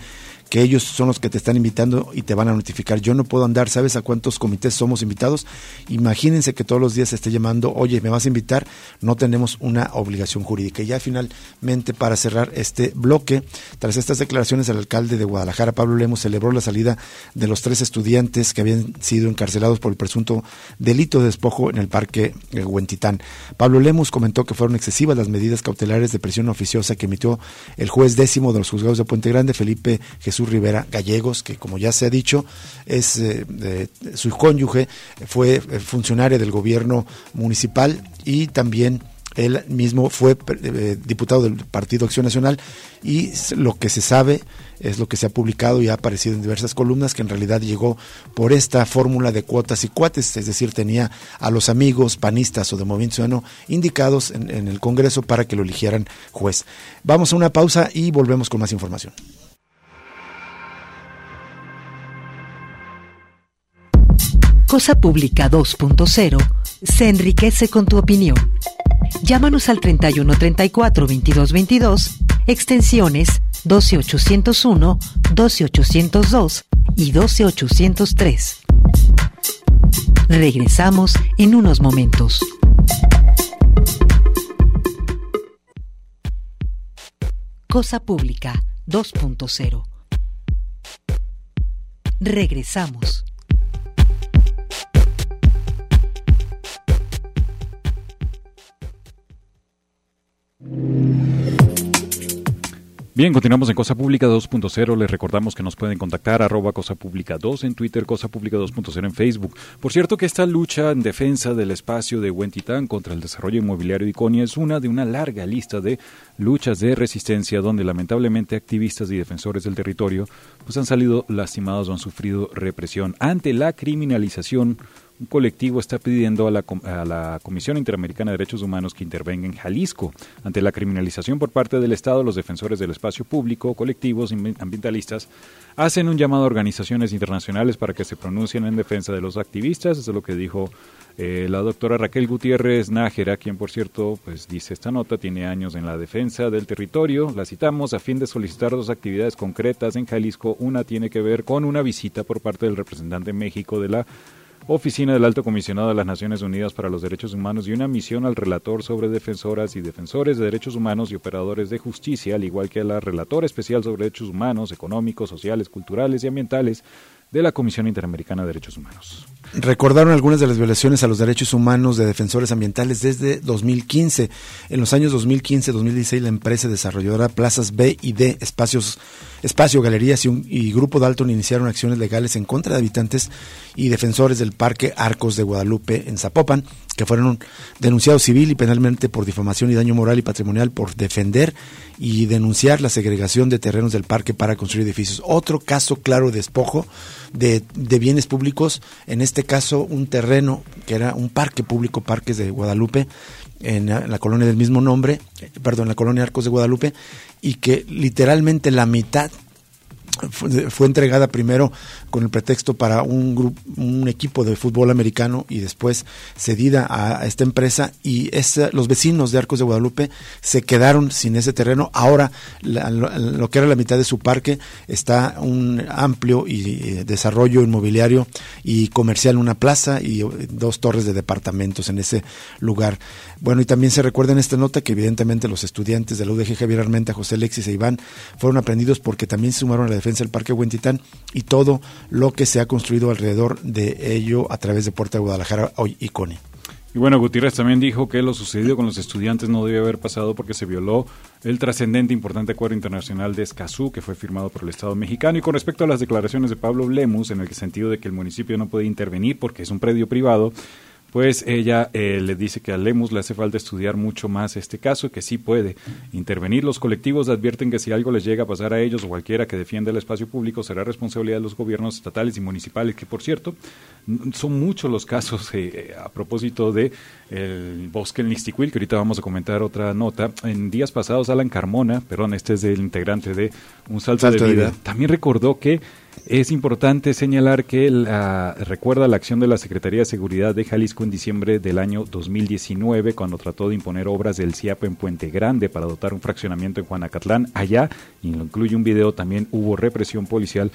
que ellos son los que te están invitando y te van a notificar. Yo no puedo andar, ¿sabes a cuántos comités somos invitados? Imagínense que todos los días se esté llamando, oye, ¿me vas a invitar? No tenemos una obligación jurídica. Y ya finalmente, para cerrar este bloque, tras estas declaraciones, el alcalde de Guadalajara, Pablo Lemos, celebró la salida de los tres estudiantes que habían sido encarcelados por el presunto delito de despojo en el parque Huentitán. Pablo Lemos comentó que fueron excesivas las medidas cautelares de presión oficiosa que emitió el juez décimo de los juzgados de Puente Grande, Felipe Jesús Rivera Gallegos, que como ya se ha dicho, es eh, su cónyuge, fue eh, funcionario del gobierno municipal y también él mismo fue eh, diputado del Partido Acción Nacional y lo que se sabe es lo que se ha publicado y ha aparecido en diversas columnas que en realidad llegó por esta fórmula de cuotas y cuates, es decir, tenía a los amigos panistas o de Movimiento Ciudadano indicados en, en el Congreso para que lo eligieran juez. Vamos a una pausa y volvemos con más información. Cosa Pública 2.0 se enriquece con tu opinión. Llámanos al 3134 2222, extensiones 12801, 12802 y 12803. Regresamos en unos momentos. Cosa Pública 2.0. Regresamos. Bien, continuamos en Cosa Pública 2.0. Les recordamos que nos pueden contactar arroba Cosa Pública 2 en Twitter, Cosa Pública 2.0 en Facebook. Por cierto que esta lucha en defensa del espacio de Huentitán contra el desarrollo inmobiliario de Iconia es una de una larga lista de luchas de resistencia donde lamentablemente activistas y defensores del territorio pues han salido lastimados o han sufrido represión ante la criminalización un colectivo está pidiendo a la, a la, Comisión Interamericana de Derechos Humanos que intervenga en Jalisco ante la criminalización por parte del Estado. Los defensores del espacio público, colectivos ambientalistas, hacen un llamado a organizaciones internacionales para que se pronuncien en defensa de los activistas. Eso es lo que dijo eh, la doctora Raquel Gutiérrez Nájera, quien por cierto, pues dice esta nota, tiene años en la defensa del territorio. La citamos a fin de solicitar dos actividades concretas en Jalisco. Una tiene que ver con una visita por parte del representante en México de la Oficina del Alto Comisionado de las Naciones Unidas para los Derechos Humanos y una misión al relator sobre defensoras y defensores de derechos humanos y operadores de justicia, al igual que a la relatora especial sobre derechos humanos, económicos, sociales, culturales y ambientales de la Comisión Interamericana de Derechos Humanos. Recordaron algunas de las violaciones a los derechos humanos de defensores ambientales desde 2015. En los años 2015-2016 la empresa desarrolladora Plazas B y D, espacios, espacio, galerías y, y Grupo Dalton iniciaron acciones legales en contra de habitantes y defensores del Parque Arcos de Guadalupe en Zapopan, que fueron denunciados civil y penalmente por difamación y daño moral y patrimonial por defender y denunciar la segregación de terrenos del parque para construir edificios. Otro caso claro de despojo de, de, bienes públicos, en este caso un terreno que era un parque público, Parques de Guadalupe, en la, en la colonia del mismo nombre, eh, perdón, en la colonia Arcos de Guadalupe, y que literalmente la mitad fue, entregada primero con el pretexto para un grupo, un equipo de fútbol americano y después cedida a, esta empresa y es, los vecinos de Arcos de Guadalupe se quedaron sin ese terreno. Ahora la, lo, que era la mitad de su parque está un amplio y, y desarrollo inmobiliario y comercial, una plaza y dos torres de departamentos en ese lugar. Bueno, y también se recuerda en esta nota que evidentemente los estudiantes de la UDG Javier Armenta, José Alexis e Iván fueron aprendidos porque también se sumaron a la defensa del Parque Huentitán y todo lo que se ha construido alrededor de ello a través de Puerta de Guadalajara hoy y. Y bueno, Gutiérrez también dijo que lo sucedido con los estudiantes no debía haber pasado porque se violó el trascendente importante acuerdo internacional de Escazú que fue firmado por el Estado mexicano. Y con respecto a las declaraciones de Pablo Lemus, en el sentido de que el municipio no puede intervenir porque es un predio privado, pues ella eh, le dice que a Lemus le hace falta estudiar mucho más este caso, que sí puede intervenir. Los colectivos advierten que si algo les llega a pasar a ellos o cualquiera que defienda el espacio público será responsabilidad de los gobiernos estatales y municipales, que por cierto son muchos los casos eh, a propósito de el bosque en Listicuil, que ahorita vamos a comentar otra nota. En días pasados Alan Carmona, perdón, este es el integrante de Un Salto, Salto de, vida, de vida, también recordó que Es importante señalar que la, recuerda la acción de la Secretaría de Seguridad de Jalisco en diciembre del año 2019, cuando trató de imponer obras del CIAP en Puente Grande para dotar un fraccionamiento en Juanacatlán. Allá, y lo incluye un video, también hubo represión policial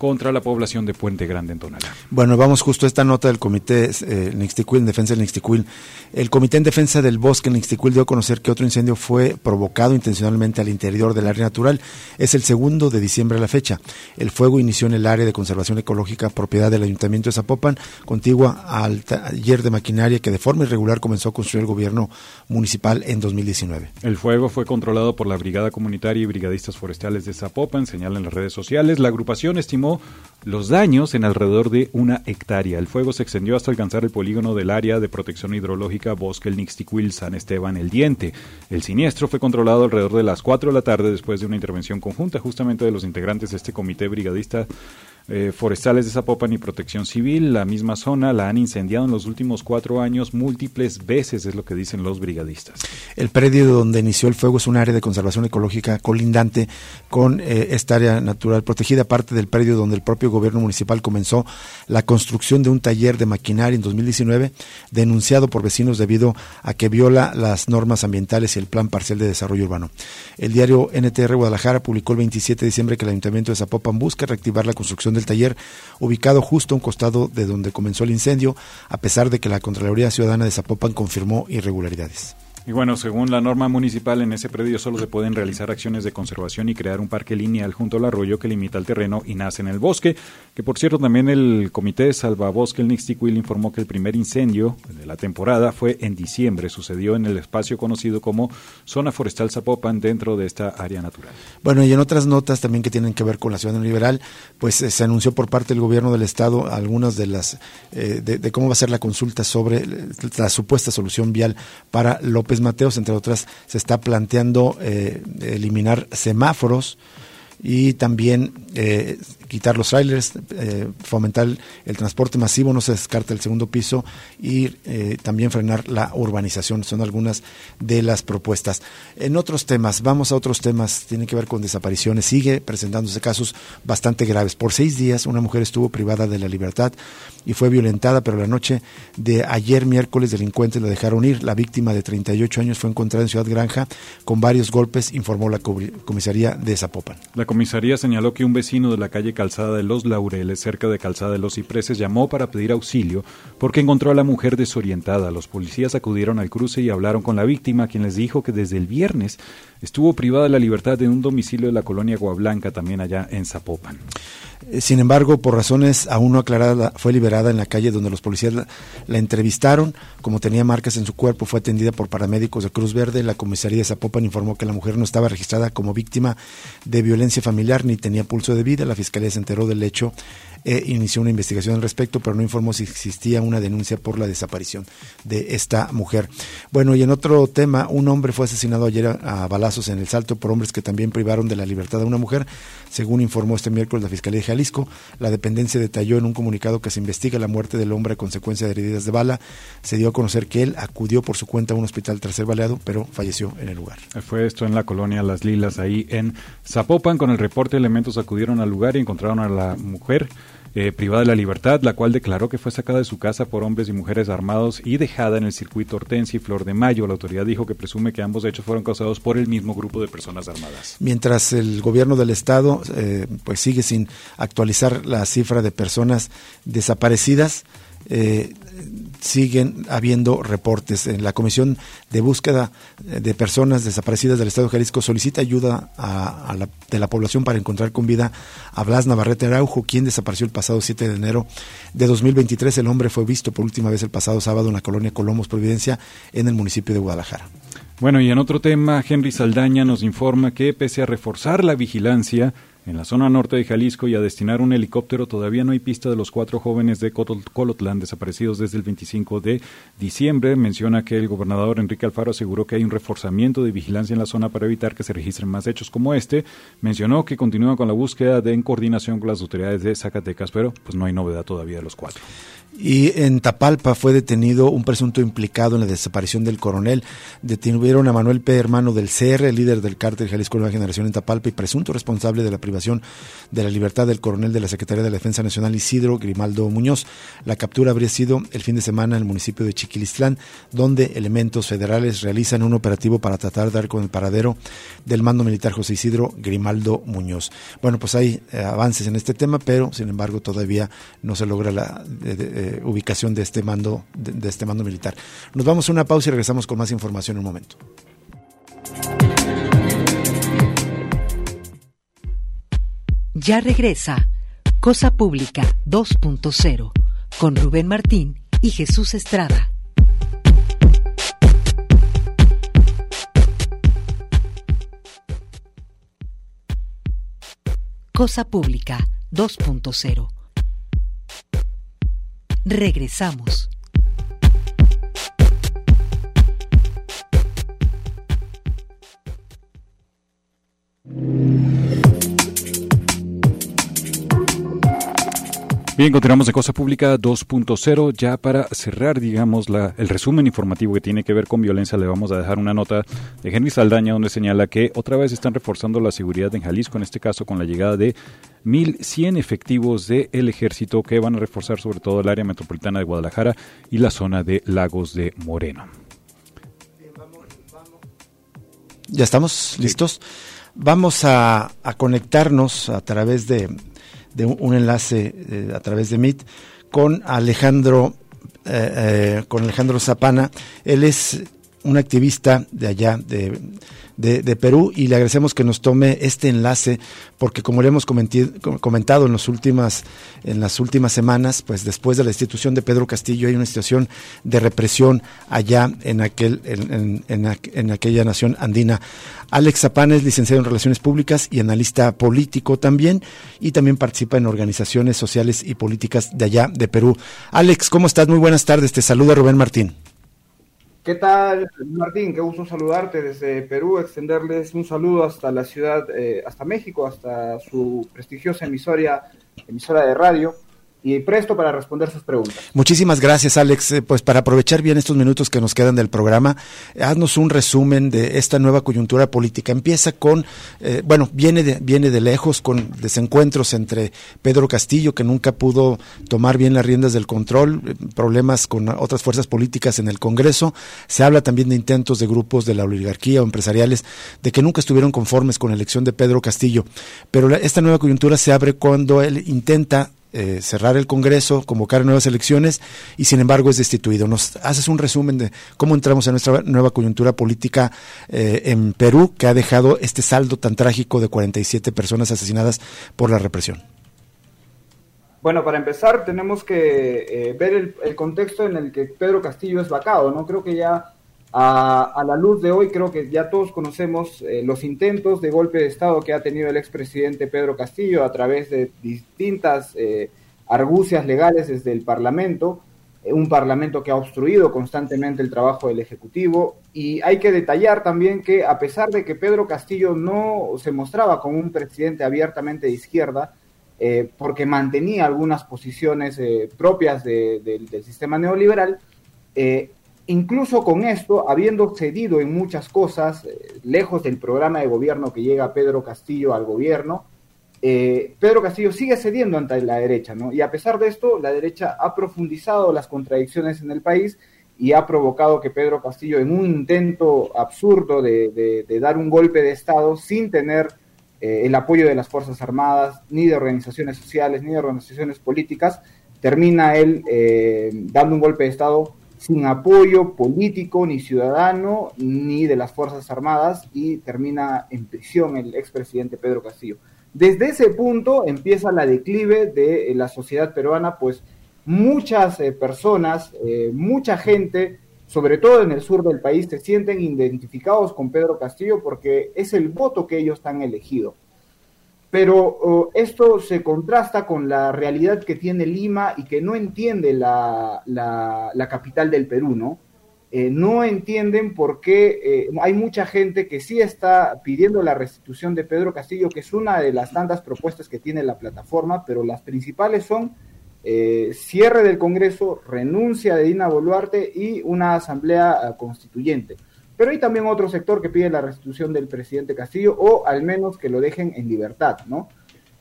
contra la población de Puente Grande en Tonalá. Bueno, vamos justo a esta nota del Comité eh, en defensa del Nixtiquil. El Comité en Defensa del Bosque en Nixtiquil dio a conocer que otro incendio fue provocado intencionalmente al interior del área natural. Es el segundo de diciembre a la fecha. El fuego inició en el área de conservación ecológica propiedad del Ayuntamiento de Zapopan, contigua al taller de maquinaria que de forma irregular comenzó a construir el gobierno municipal en 2019. El fuego fue controlado por la Brigada Comunitaria y Brigadistas Forestales de Zapopan, señalan las redes sociales. La agrupación estimó los daños en alrededor de una hectárea. El fuego se extendió hasta alcanzar el polígono del área de protección hidrológica Bosque El Nixtiquil San Esteban El Diente. El siniestro fue controlado alrededor de las 4 de la tarde después de una intervención conjunta justamente de los integrantes de este comité brigadista eh, forestales de Zapopan y Protección Civil. La misma zona la han incendiado en los últimos cuatro años múltiples veces, es lo que dicen los brigadistas. El predio donde inició el fuego es un área de conservación ecológica colindante con eh, esta área natural protegida, parte del predio donde el propio gobierno municipal comenzó la construcción de un taller de maquinaria en 2019, denunciado por vecinos debido a que viola las normas ambientales y el plan parcial de desarrollo urbano. El diario NTR Guadalajara publicó el 27 de diciembre que el Ayuntamiento de Zapopan busca reactivar la construcción de el taller, ubicado justo a un costado de donde comenzó el incendio, a pesar de que la Contraloría Ciudadana de Zapopan confirmó irregularidades. Y bueno, según la norma municipal, en ese predio solo se pueden realizar acciones de conservación y crear un parque lineal junto al arroyo que limita el terreno y nace en el bosque. Que por cierto, también el Comité de Salvabosque, el Nixtiquil, informó que el primer incendio la temporada fue en diciembre. Sucedió en el espacio conocido como Zona Forestal Zapopan dentro de esta área natural. Bueno, y en otras notas también que tienen que ver con la ciudad liberal, pues eh, se anunció por parte del gobierno del Estado algunas de las, eh, de, cómo va a ser la consulta sobre la supuesta solución vial para López Mateos, entre otras, se está planteando eh, eliminar semáforos y también eh, quitar los trailers, eh, fomentar el, transporte masivo, no se descarta el segundo piso y eh, también frenar la urbanización. Son algunas de las propuestas. En otros temas, vamos a otros temas, tienen que ver con desapariciones. Sigue presentándose casos bastante graves. Por seis días una mujer estuvo privada de la libertad y fue violentada, pero la noche de ayer miércoles delincuentes la dejaron ir. La víctima de 38 años fue encontrada en Ciudad Granja con varios golpes, informó la comisaría de Zapopan. La comisaría señaló que un vecino de la calle Calzada de los Laureles, cerca de Calzada de los Cipreses, llamó para pedir auxilio porque encontró a la mujer desorientada. Los policías acudieron al cruce y hablaron con la víctima, quien les dijo que desde el viernes estuvo privada de la libertad en un domicilio de la colonia Guablanca, también allá en Zapopan. Eh, sin embargo, por razones aún no aclaradas, fue liberada en la calle donde los policías la, entrevistaron. Como tenía marcas en su cuerpo, fue atendida por paramédicos de Cruz Verde. La comisaría de Zapopan informó que la mujer no estaba registrada como víctima de violencia familiar ni tenía pulso de vida. La fiscalía se enteró del hecho e inició una investigación al respecto, pero no informó si existía una denuncia por la desaparición de esta mujer. Bueno, y en otro tema, un hombre fue asesinado ayer a, balazos en el Salto por hombres que también privaron de la libertad a una mujer, según informó este miércoles la Fiscalía de Jalisco. La dependencia detalló en un comunicado que se investiga la muerte del hombre a consecuencia de heridas de bala. Se dio a conocer que él acudió por su cuenta a un hospital tras ser baleado, pero falleció en el lugar. Fue esto en la colonia Las Lilas, ahí en Zapopan. Con el reporte, elementos acudieron al lugar y encontraron a la mujer eh, privada de la libertad, la cual declaró que fue sacada de su casa por hombres y mujeres armados y dejada en el circuito Hortensia y Flor de Mayo. La autoridad dijo que presume que ambos hechos fueron causados por el mismo grupo de personas armadas. Mientras el gobierno del estado eh, pues sigue sin actualizar la cifra de personas desaparecidas, eh, siguen habiendo reportes. En la Comisión de Búsqueda de Personas Desaparecidas del Estado de Jalisco solicita ayuda a, la, de la población para encontrar con vida a Blas Navarrete Araujo, quien desapareció el pasado 7 de enero de 2023. El hombre fue visto por última vez el pasado sábado en la colonia Colomos, Providencia, en el municipio de Guadalajara. Bueno, y en otro tema, Henry Saldaña nos informa que pese a reforzar la vigilancia, en la zona norte de Jalisco y a destinar un helicóptero, todavía no hay pista de los cuatro jóvenes de Colotlán desaparecidos desde el 25 de diciembre. Menciona que el gobernador Enrique Alfaro aseguró que hay un reforzamiento de vigilancia en la zona para evitar que se registren más hechos como este. Mencionó que continúa con la búsqueda de en coordinación con las autoridades de Zacatecas, pero pues no hay novedad todavía de los cuatro. Y en Tapalpa fue detenido un presunto implicado en la desaparición del coronel. Detuvieron a Manuel P., hermano del CR, líder del cártel Jalisco Nueva Generación en Tapalpa y presunto responsable de la violación de la libertad del coronel de la Secretaría de la Defensa Nacional Isidro Grimaldo Muñoz. La captura habría sido el fin de semana en el municipio de Chiquilistlán, donde elementos federales realizan un operativo para tratar de dar con el paradero del mando militar José Isidro Grimaldo Muñoz. Bueno, pues hay eh, avances en este tema, pero sin embargo todavía no se logra la eh, ubicación de este mando de, este mando militar. Nos vamos a una pausa y regresamos con más información en un momento. Ya regresa Cosa Pública 2.0 con Rubén Martín y Jesús Estrada. Cosa Pública 2.0. Regresamos. Bien, continuamos de Cosa Pública 2.0. Ya para cerrar, digamos, la, el resumen informativo que tiene que ver con violencia, le vamos a dejar una nota de Henry Saldaña donde señala que otra vez están reforzando la seguridad en Jalisco, en este caso con la llegada de 1.100 efectivos del ejército que van a reforzar sobre todo el área metropolitana de Guadalajara y la zona de Lagos de Moreno. ¿Ya estamos listos? Vamos a conectarnos a través de de un, enlace eh, a través de Meet con Alejandro, eh, eh, con Alejandro Zapana. Él es un activista de allá, de, de, Perú, y le agradecemos que nos tome este enlace, porque como le hemos comentado en, las últimas semanas, pues después de la institución de Pedro Castillo hay una situación de represión allá en, aquel, en, aquella nación andina. Alex Zapana es licenciado en Relaciones Públicas y analista político también, y también participa en organizaciones sociales y políticas de allá de Perú. Alex, ¿cómo estás? Muy buenas tardes, te saluda Rubén Martín. ¿Qué tal, Martín? Qué gusto saludarte desde Perú, extenderles un saludo hasta la ciudad, eh, hasta México, hasta su prestigiosa emisora, emisora de radio y presto para responder sus preguntas. Muchísimas gracias, Alex. Eh, pues para aprovechar bien estos minutos que nos quedan del programa, haznos un resumen de esta nueva coyuntura política. Empieza con, eh, bueno, viene de, viene de lejos con desencuentros entre Pedro Castillo, que nunca pudo tomar bien las riendas del control, eh, problemas con otras fuerzas políticas en el Congreso. Se habla también de intentos de grupos de la oligarquía o empresariales de que nunca estuvieron conformes con la elección de Pedro Castillo. Pero esta nueva coyuntura se abre cuando él intenta eh, cerrar el Congreso, convocar nuevas elecciones y sin embargo es destituido. ¿Nos haces un resumen de cómo entramos en nuestra nueva coyuntura política eh, en Perú que ha dejado este saldo tan trágico de 47 personas asesinadas por la represión? Bueno, para empezar tenemos que eh, ver el, el, contexto en el que Pedro Castillo es vacado, ¿no? Creo que ya a, la luz de hoy creo que ya todos conocemos eh, los intentos de golpe de Estado que ha tenido el expresidente Pedro Castillo a través de distintas eh, argucias legales desde el Parlamento, eh, un Parlamento que ha obstruido constantemente el trabajo del Ejecutivo. Y hay que detallar también que a pesar de que Pedro Castillo no se mostraba como un presidente abiertamente de izquierda, porque mantenía algunas posiciones propias del sistema neoliberal, incluso con esto, habiendo cedido en muchas cosas, eh, lejos del programa de gobierno que llega Pedro Castillo al gobierno, eh, Pedro Castillo sigue cediendo ante la derecha, ¿no? Y a pesar de esto, la derecha ha profundizado las contradicciones en el país y ha provocado que Pedro Castillo, en un intento absurdo de, dar un golpe de Estado sin tener eh, el apoyo de las Fuerzas Armadas, ni de organizaciones sociales, ni de organizaciones políticas, termina él dando un golpe de Estado sin apoyo político ni ciudadano ni de las Fuerzas Armadas y termina en prisión el expresidente Pedro Castillo. Desde ese punto empieza la declive de la sociedad peruana, pues muchas eh, personas, eh, mucha gente, sobre todo en el sur del país, se sienten identificados con Pedro Castillo porque es el voto que ellos han elegido. Pero esto se contrasta con la realidad que tiene Lima y que no entiende la, la, capital del Perú, ¿no? Eh, no entienden por qué eh, hay mucha gente que sí está pidiendo la restitución de Pedro Castillo, que es una de las tantas propuestas que tiene la plataforma, pero las principales son eh, cierre del Congreso, renuncia de Dina Boluarte y una asamblea constituyente. Pero hay también otro sector que pide la restitución del presidente Castillo o al menos que lo dejen en libertad, ¿no?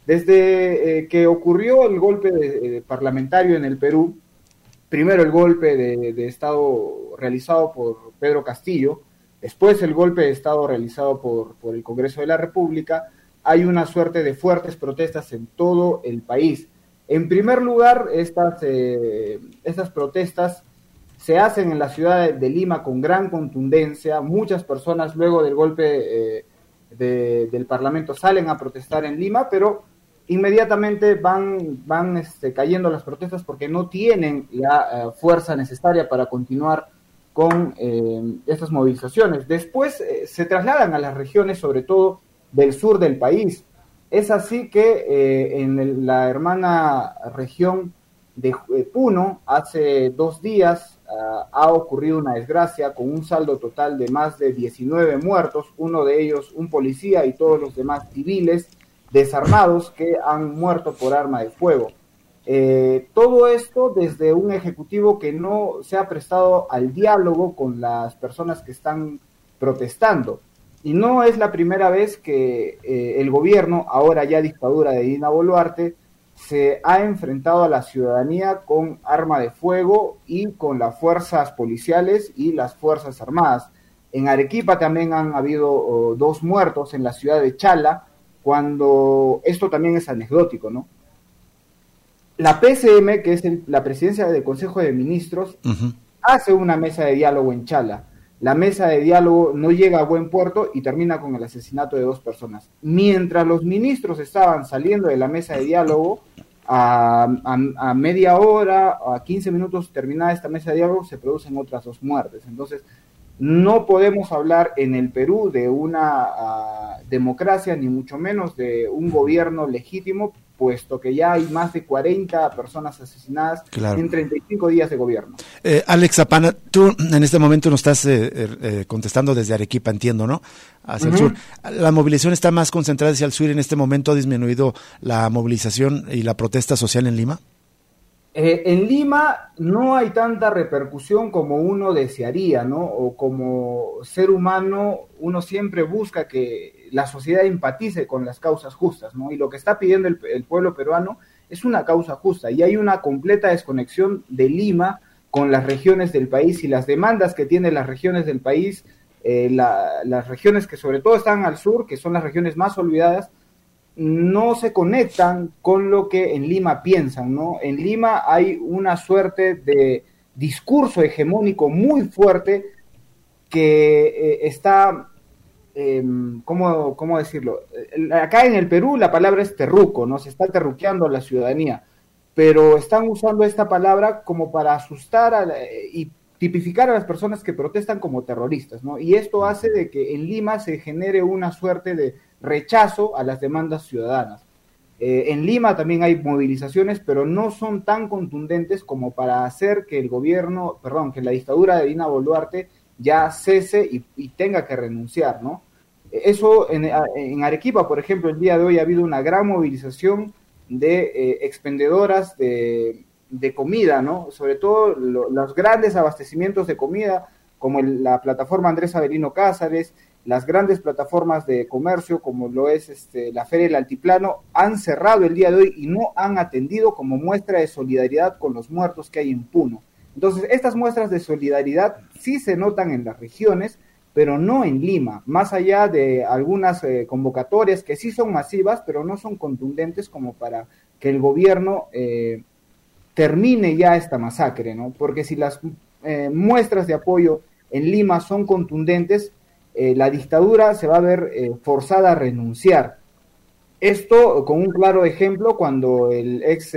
Desde que ocurrió el golpe parlamentario en el Perú, primero el golpe de, Estado realizado por Pedro Castillo, después el golpe de Estado realizado por, por el Congreso de la República, hay una suerte de fuertes protestas en todo el país. En primer lugar, estas, eh, estas protestas se hacen en la ciudad de Lima con gran contundencia. Muchas personas luego del golpe eh, del Parlamento salen a protestar en Lima, pero inmediatamente van, van este, cayendo las protestas porque no tienen la eh, fuerza necesaria para continuar con estas movilizaciones. Después se trasladan a las regiones, sobre todo del sur del país. Es así que eh, en la hermana región de eh, Puno, hace dos días ha ocurrido una desgracia con un saldo total de más de 19 muertos, uno de ellos un policía y todos los demás civiles desarmados que han muerto por arma de fuego. Eh, todo esto desde un ejecutivo que no se ha prestado al diálogo con las personas que están protestando. Y no es la primera vez que eh, el gobierno, ahora ya dictadura de Dina Boluarte, se ha enfrentado a la ciudadanía con arma de fuego y con las fuerzas policiales y las fuerzas armadas. En Arequipa también han habido oh, dos muertos en la ciudad de Chala, cuando esto también es anecdótico, ¿no? La PCM, que es la presidencia del Consejo de Ministros, hace una mesa de diálogo en Chala la mesa de diálogo no llega a buen puerto y termina con el asesinato de dos personas. Mientras los ministros estaban saliendo de la mesa de diálogo, a, media hora, a 15 minutos terminada esta mesa de diálogo, se producen otras dos muertes. Entonces, no podemos hablar en el Perú de una ah, democracia, ni mucho menos de un gobierno legítimo, puesto que ya hay más de 40 personas asesinadas en 35 días de gobierno. Eh, Alex Zapana, tú en este momento nos estás eh, eh, contestando desde Arequipa, entiendo, ¿no? Hacia el sur. ¿La movilización está más concentrada hacia el sur en este momento? ¿Ha disminuido la movilización y la protesta social en Lima? En Lima no hay tanta repercusión como uno desearía, ¿no? O como ser humano uno siempre busca que la sociedad empatice con las causas justas, ¿no? Y lo que está pidiendo el, pueblo peruano es una causa justa y hay una completa desconexión de Lima con las regiones del país y las demandas que tienen las regiones del país, eh, las regiones que sobre todo están al sur, que son las regiones más olvidadas, no se conectan con lo que en Lima piensan, ¿no? En Lima hay una suerte de discurso hegemónico muy fuerte que eh, está eh, ¿cómo, decirlo? Acá en el Perú la palabra es terruco, ¿no? Se está terruqueando a la ciudadanía, pero están usando esta palabra como para asustar y tipificar a las personas que protestan como terroristas, ¿no? Y esto hace de que en Lima se genere una suerte de rechazo a las demandas ciudadanas. Eh, en Lima también hay movilizaciones, pero no son tan contundentes como para hacer que el gobierno, perdón, que la dictadura de Dina Boluarte ya cese y, tenga que renunciar, ¿no? Eso en, Arequipa, por ejemplo, el día de hoy ha habido una gran movilización de eh, expendedoras de, comida, ¿no? Sobre todo los grandes abastecimientos de comida, como la plataforma Andrés Avelino Cázares, las grandes plataformas de comercio, como lo es este, la Feria del Altiplano, han cerrado el día de hoy y no han atendido como muestra de solidaridad con los muertos que hay en Puno. Entonces, estas muestras de solidaridad sí se notan en las regiones, pero no en Lima, más allá de algunas eh, convocatorias que sí son masivas, pero no son contundentes como para que el gobierno eh, termine ya esta masacre, ¿no? Porque si las eh, muestras de apoyo en Lima son contundentes, la dictadura se va a ver forzada a renunciar. Esto con un claro ejemplo cuando el ex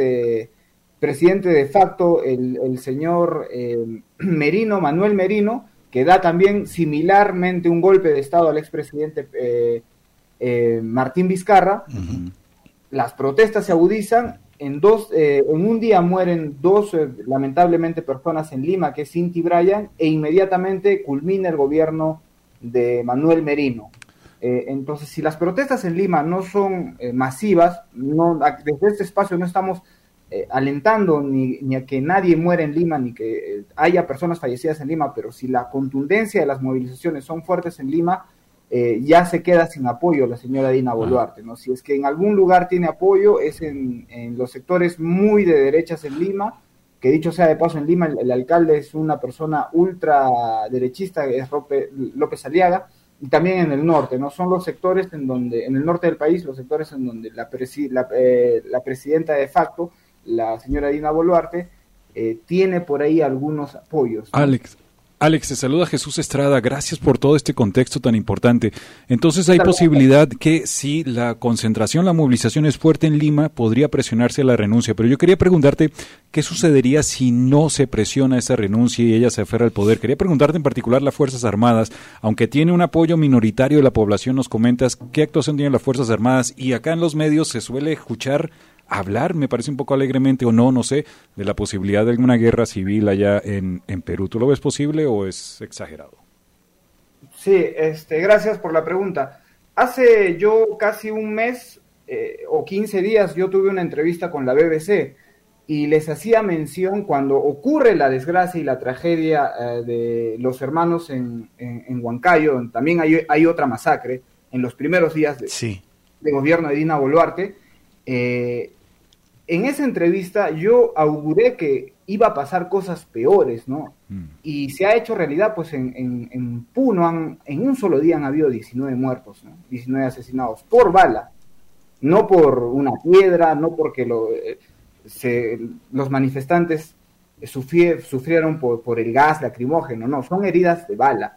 presidente de facto, el, el señor Merino, Manuel Merino, que da también similarmente un golpe de Estado al expresidente eh, eh, Martín Vizcarra. Las protestas se agudizan. En, dos, eh, en un día mueren dos, lamentablemente, personas en Lima, que es Cinti Bryan, e inmediatamente culmina el gobierno de Manuel Merino. entonces, si las protestas en Lima no son masivas, no, desde este espacio no estamos eh, alentando ni, a que nadie muera en Lima, ni que eh, haya personas fallecidas en Lima, pero si la contundencia de las movilizaciones son fuertes en Lima, eh, ya se queda sin apoyo la señora Dina Boluarte, ¿no? Si es que en algún lugar tiene apoyo es en, los sectores muy de derechas en Lima, que dicho sea de paso en Lima el, alcalde es una persona ultra derechista, es López Aliaga, y también en el norte, ¿no? Son los sectores en donde, en el norte del país, los sectores en donde la, eh, la, presidenta de facto, la señora Dina Boluarte, eh, tiene por ahí algunos apoyos. Alex, Alex, te saluda Jesús Estrada. Gracias por todo este contexto tan importante. Entonces, hay posibilidad que si la concentración, la movilización es fuerte en Lima, podría presionarse la renuncia. Pero yo quería preguntarte, ¿qué sucedería si no se presiona esa renuncia y ella se aferra al poder? Quería preguntarte en particular las Fuerzas Armadas, aunque tiene un apoyo minoritario de la población, nos comentas qué actuación tienen las Fuerzas Armadas y acá en los medios se suele escuchar hablar, me parece un poco alegremente o no, no sé, de la posibilidad de alguna guerra civil allá en, en Perú. ¿Tú lo ves posible o es exagerado? Sí, este, gracias por la pregunta. Hace yo casi un mes eh, o 15 días yo tuve una entrevista con la BBC y les hacía mención cuando ocurre la desgracia y la tragedia eh, de los hermanos en, en, Huancayo, también hay, hay, otra masacre en los primeros días de, de gobierno de Dina Boluarte. Eh, en esa entrevista yo auguré que iba a pasar cosas peores, ¿no? Mm. Y se ha hecho realidad, pues en, en, Puno en un solo día han habido 19 muertos, ¿no? 19 asesinados por bala, no por una piedra, no porque lo, eh, los manifestantes sufrieron por, por el gas lacrimógeno, no, son heridas de bala.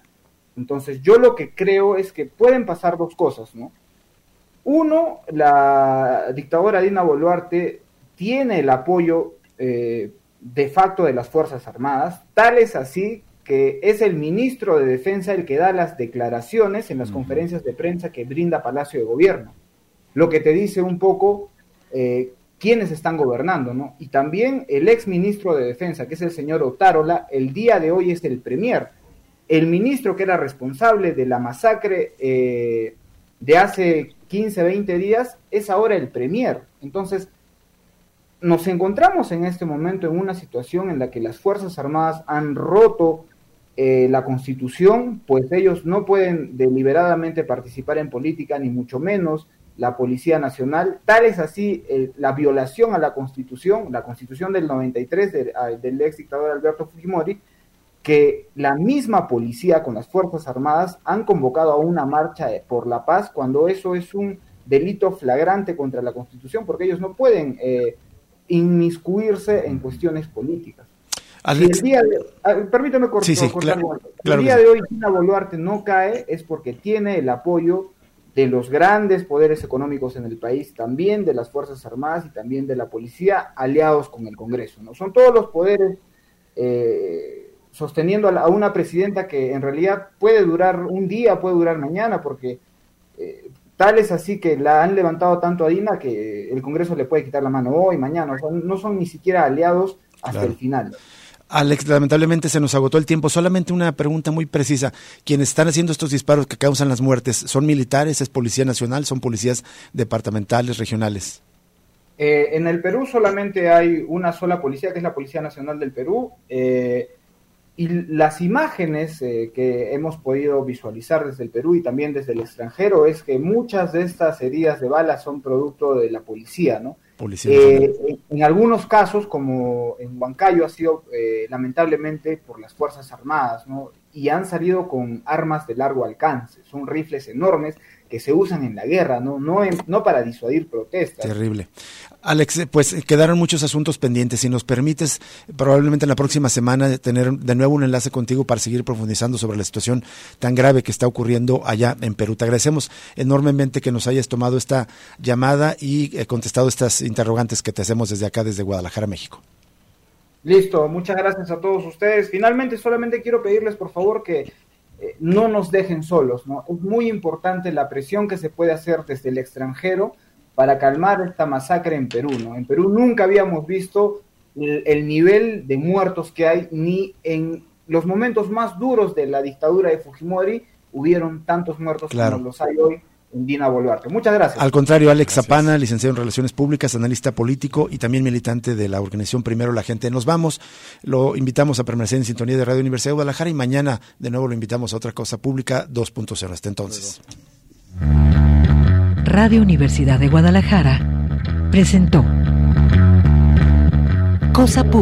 Entonces yo lo que creo es que pueden pasar dos cosas, ¿no? Uno, la dictadora Dina Boluarte tiene el apoyo eh, de facto de las Fuerzas Armadas, tal es así que es el ministro de Defensa el que da las declaraciones en las conferencias de prensa que brinda Palacio de Gobierno, lo que te dice un poco eh, quiénes están gobernando, ¿no? Y también el ex ministro de Defensa, que es el señor Otárola, el día de hoy es el premier. El ministro que era responsable de la masacre eh, de hace 15, 20 días es ahora el premier. Entonces, nos encontramos en este momento en una situación en la que las Fuerzas Armadas han roto eh, la Constitución, pues ellos no pueden deliberadamente participar en política, ni mucho menos la Policía Nacional. Tal es así eh, la violación a la Constitución, la Constitución del 93 ah, del ex dictador Alberto Fujimori, que la misma policía con las Fuerzas Armadas han convocado a una marcha por la paz cuando eso es un delito flagrante contra la Constitución, porque ellos no pueden eh, inmiscuirse en cuestiones políticas. el día de, ah, permítame cortar, el día de hoy Dina Boluarte no cae es porque tiene el apoyo de los grandes poderes económicos en el país, también de las Fuerzas Armadas y también de la policía, aliados con el Congreso. ¿no? Son todos los poderes eh, sosteniendo a, una presidenta que en realidad puede durar un día, puede durar mañana, porque eh, Tal es así que la han levantado tanto a Dina que el Congreso le puede quitar la mano hoy, mañana. no son ni siquiera aliados hasta el final. Alex, lamentablemente se nos agotó el tiempo. Solamente una pregunta muy precisa. Quienes están haciendo estos disparos que causan las muertes, ¿son militares, es Policía Nacional, son policías departamentales, regionales? Eh, en el Perú solamente hay una sola policía, que es la Policía Nacional del Perú. Eh, y las imágenes eh, que hemos podido visualizar desde el Perú y también desde el extranjero es que muchas de estas heridas de bala son producto de la policía, ¿no? Eh, en, algunos casos, como en Huancayo, ha sido eh, lamentablemente por las Fuerzas Armadas, ¿no? Y han salido con armas de largo alcance, son rifles enormes que se usan en la guerra, no, no, no para disuadir protestas. Terrible. Alex, pues quedaron muchos asuntos pendientes. Si nos permites, probablemente en la próxima semana tener de nuevo un enlace contigo para seguir profundizando sobre la situación tan grave que está ocurriendo allá en Perú. Te agradecemos enormemente que nos hayas tomado esta llamada y eh, contestado estas interrogantes que te hacemos desde acá, desde Guadalajara, México. Listo, muchas gracias a todos ustedes. Finalmente, solamente quiero pedirles, por favor, que eh, no nos dejen solos, ¿no? Es muy importante la presión que se puede hacer desde el extranjero para calmar esta masacre en Perú, ¿no? En Perú nunca habíamos visto el, nivel de muertos que hay, ni en los momentos más duros de la dictadura de Fujimori hubieron tantos muertos como los hay hoy Dina Boluarte. Muchas gracias. Al contrario, Alex Zapana, licenciado en Relaciones Públicas, analista político y también militante de la organización Primero la Gente. Nos vamos, lo invitamos a permanecer en sintonía de Radio Universidad de Guadalajara y mañana de nuevo lo invitamos a otra cosa pública 2.0. Hasta entonces. Radio Universidad de Guadalajara presentó Cosa Pública.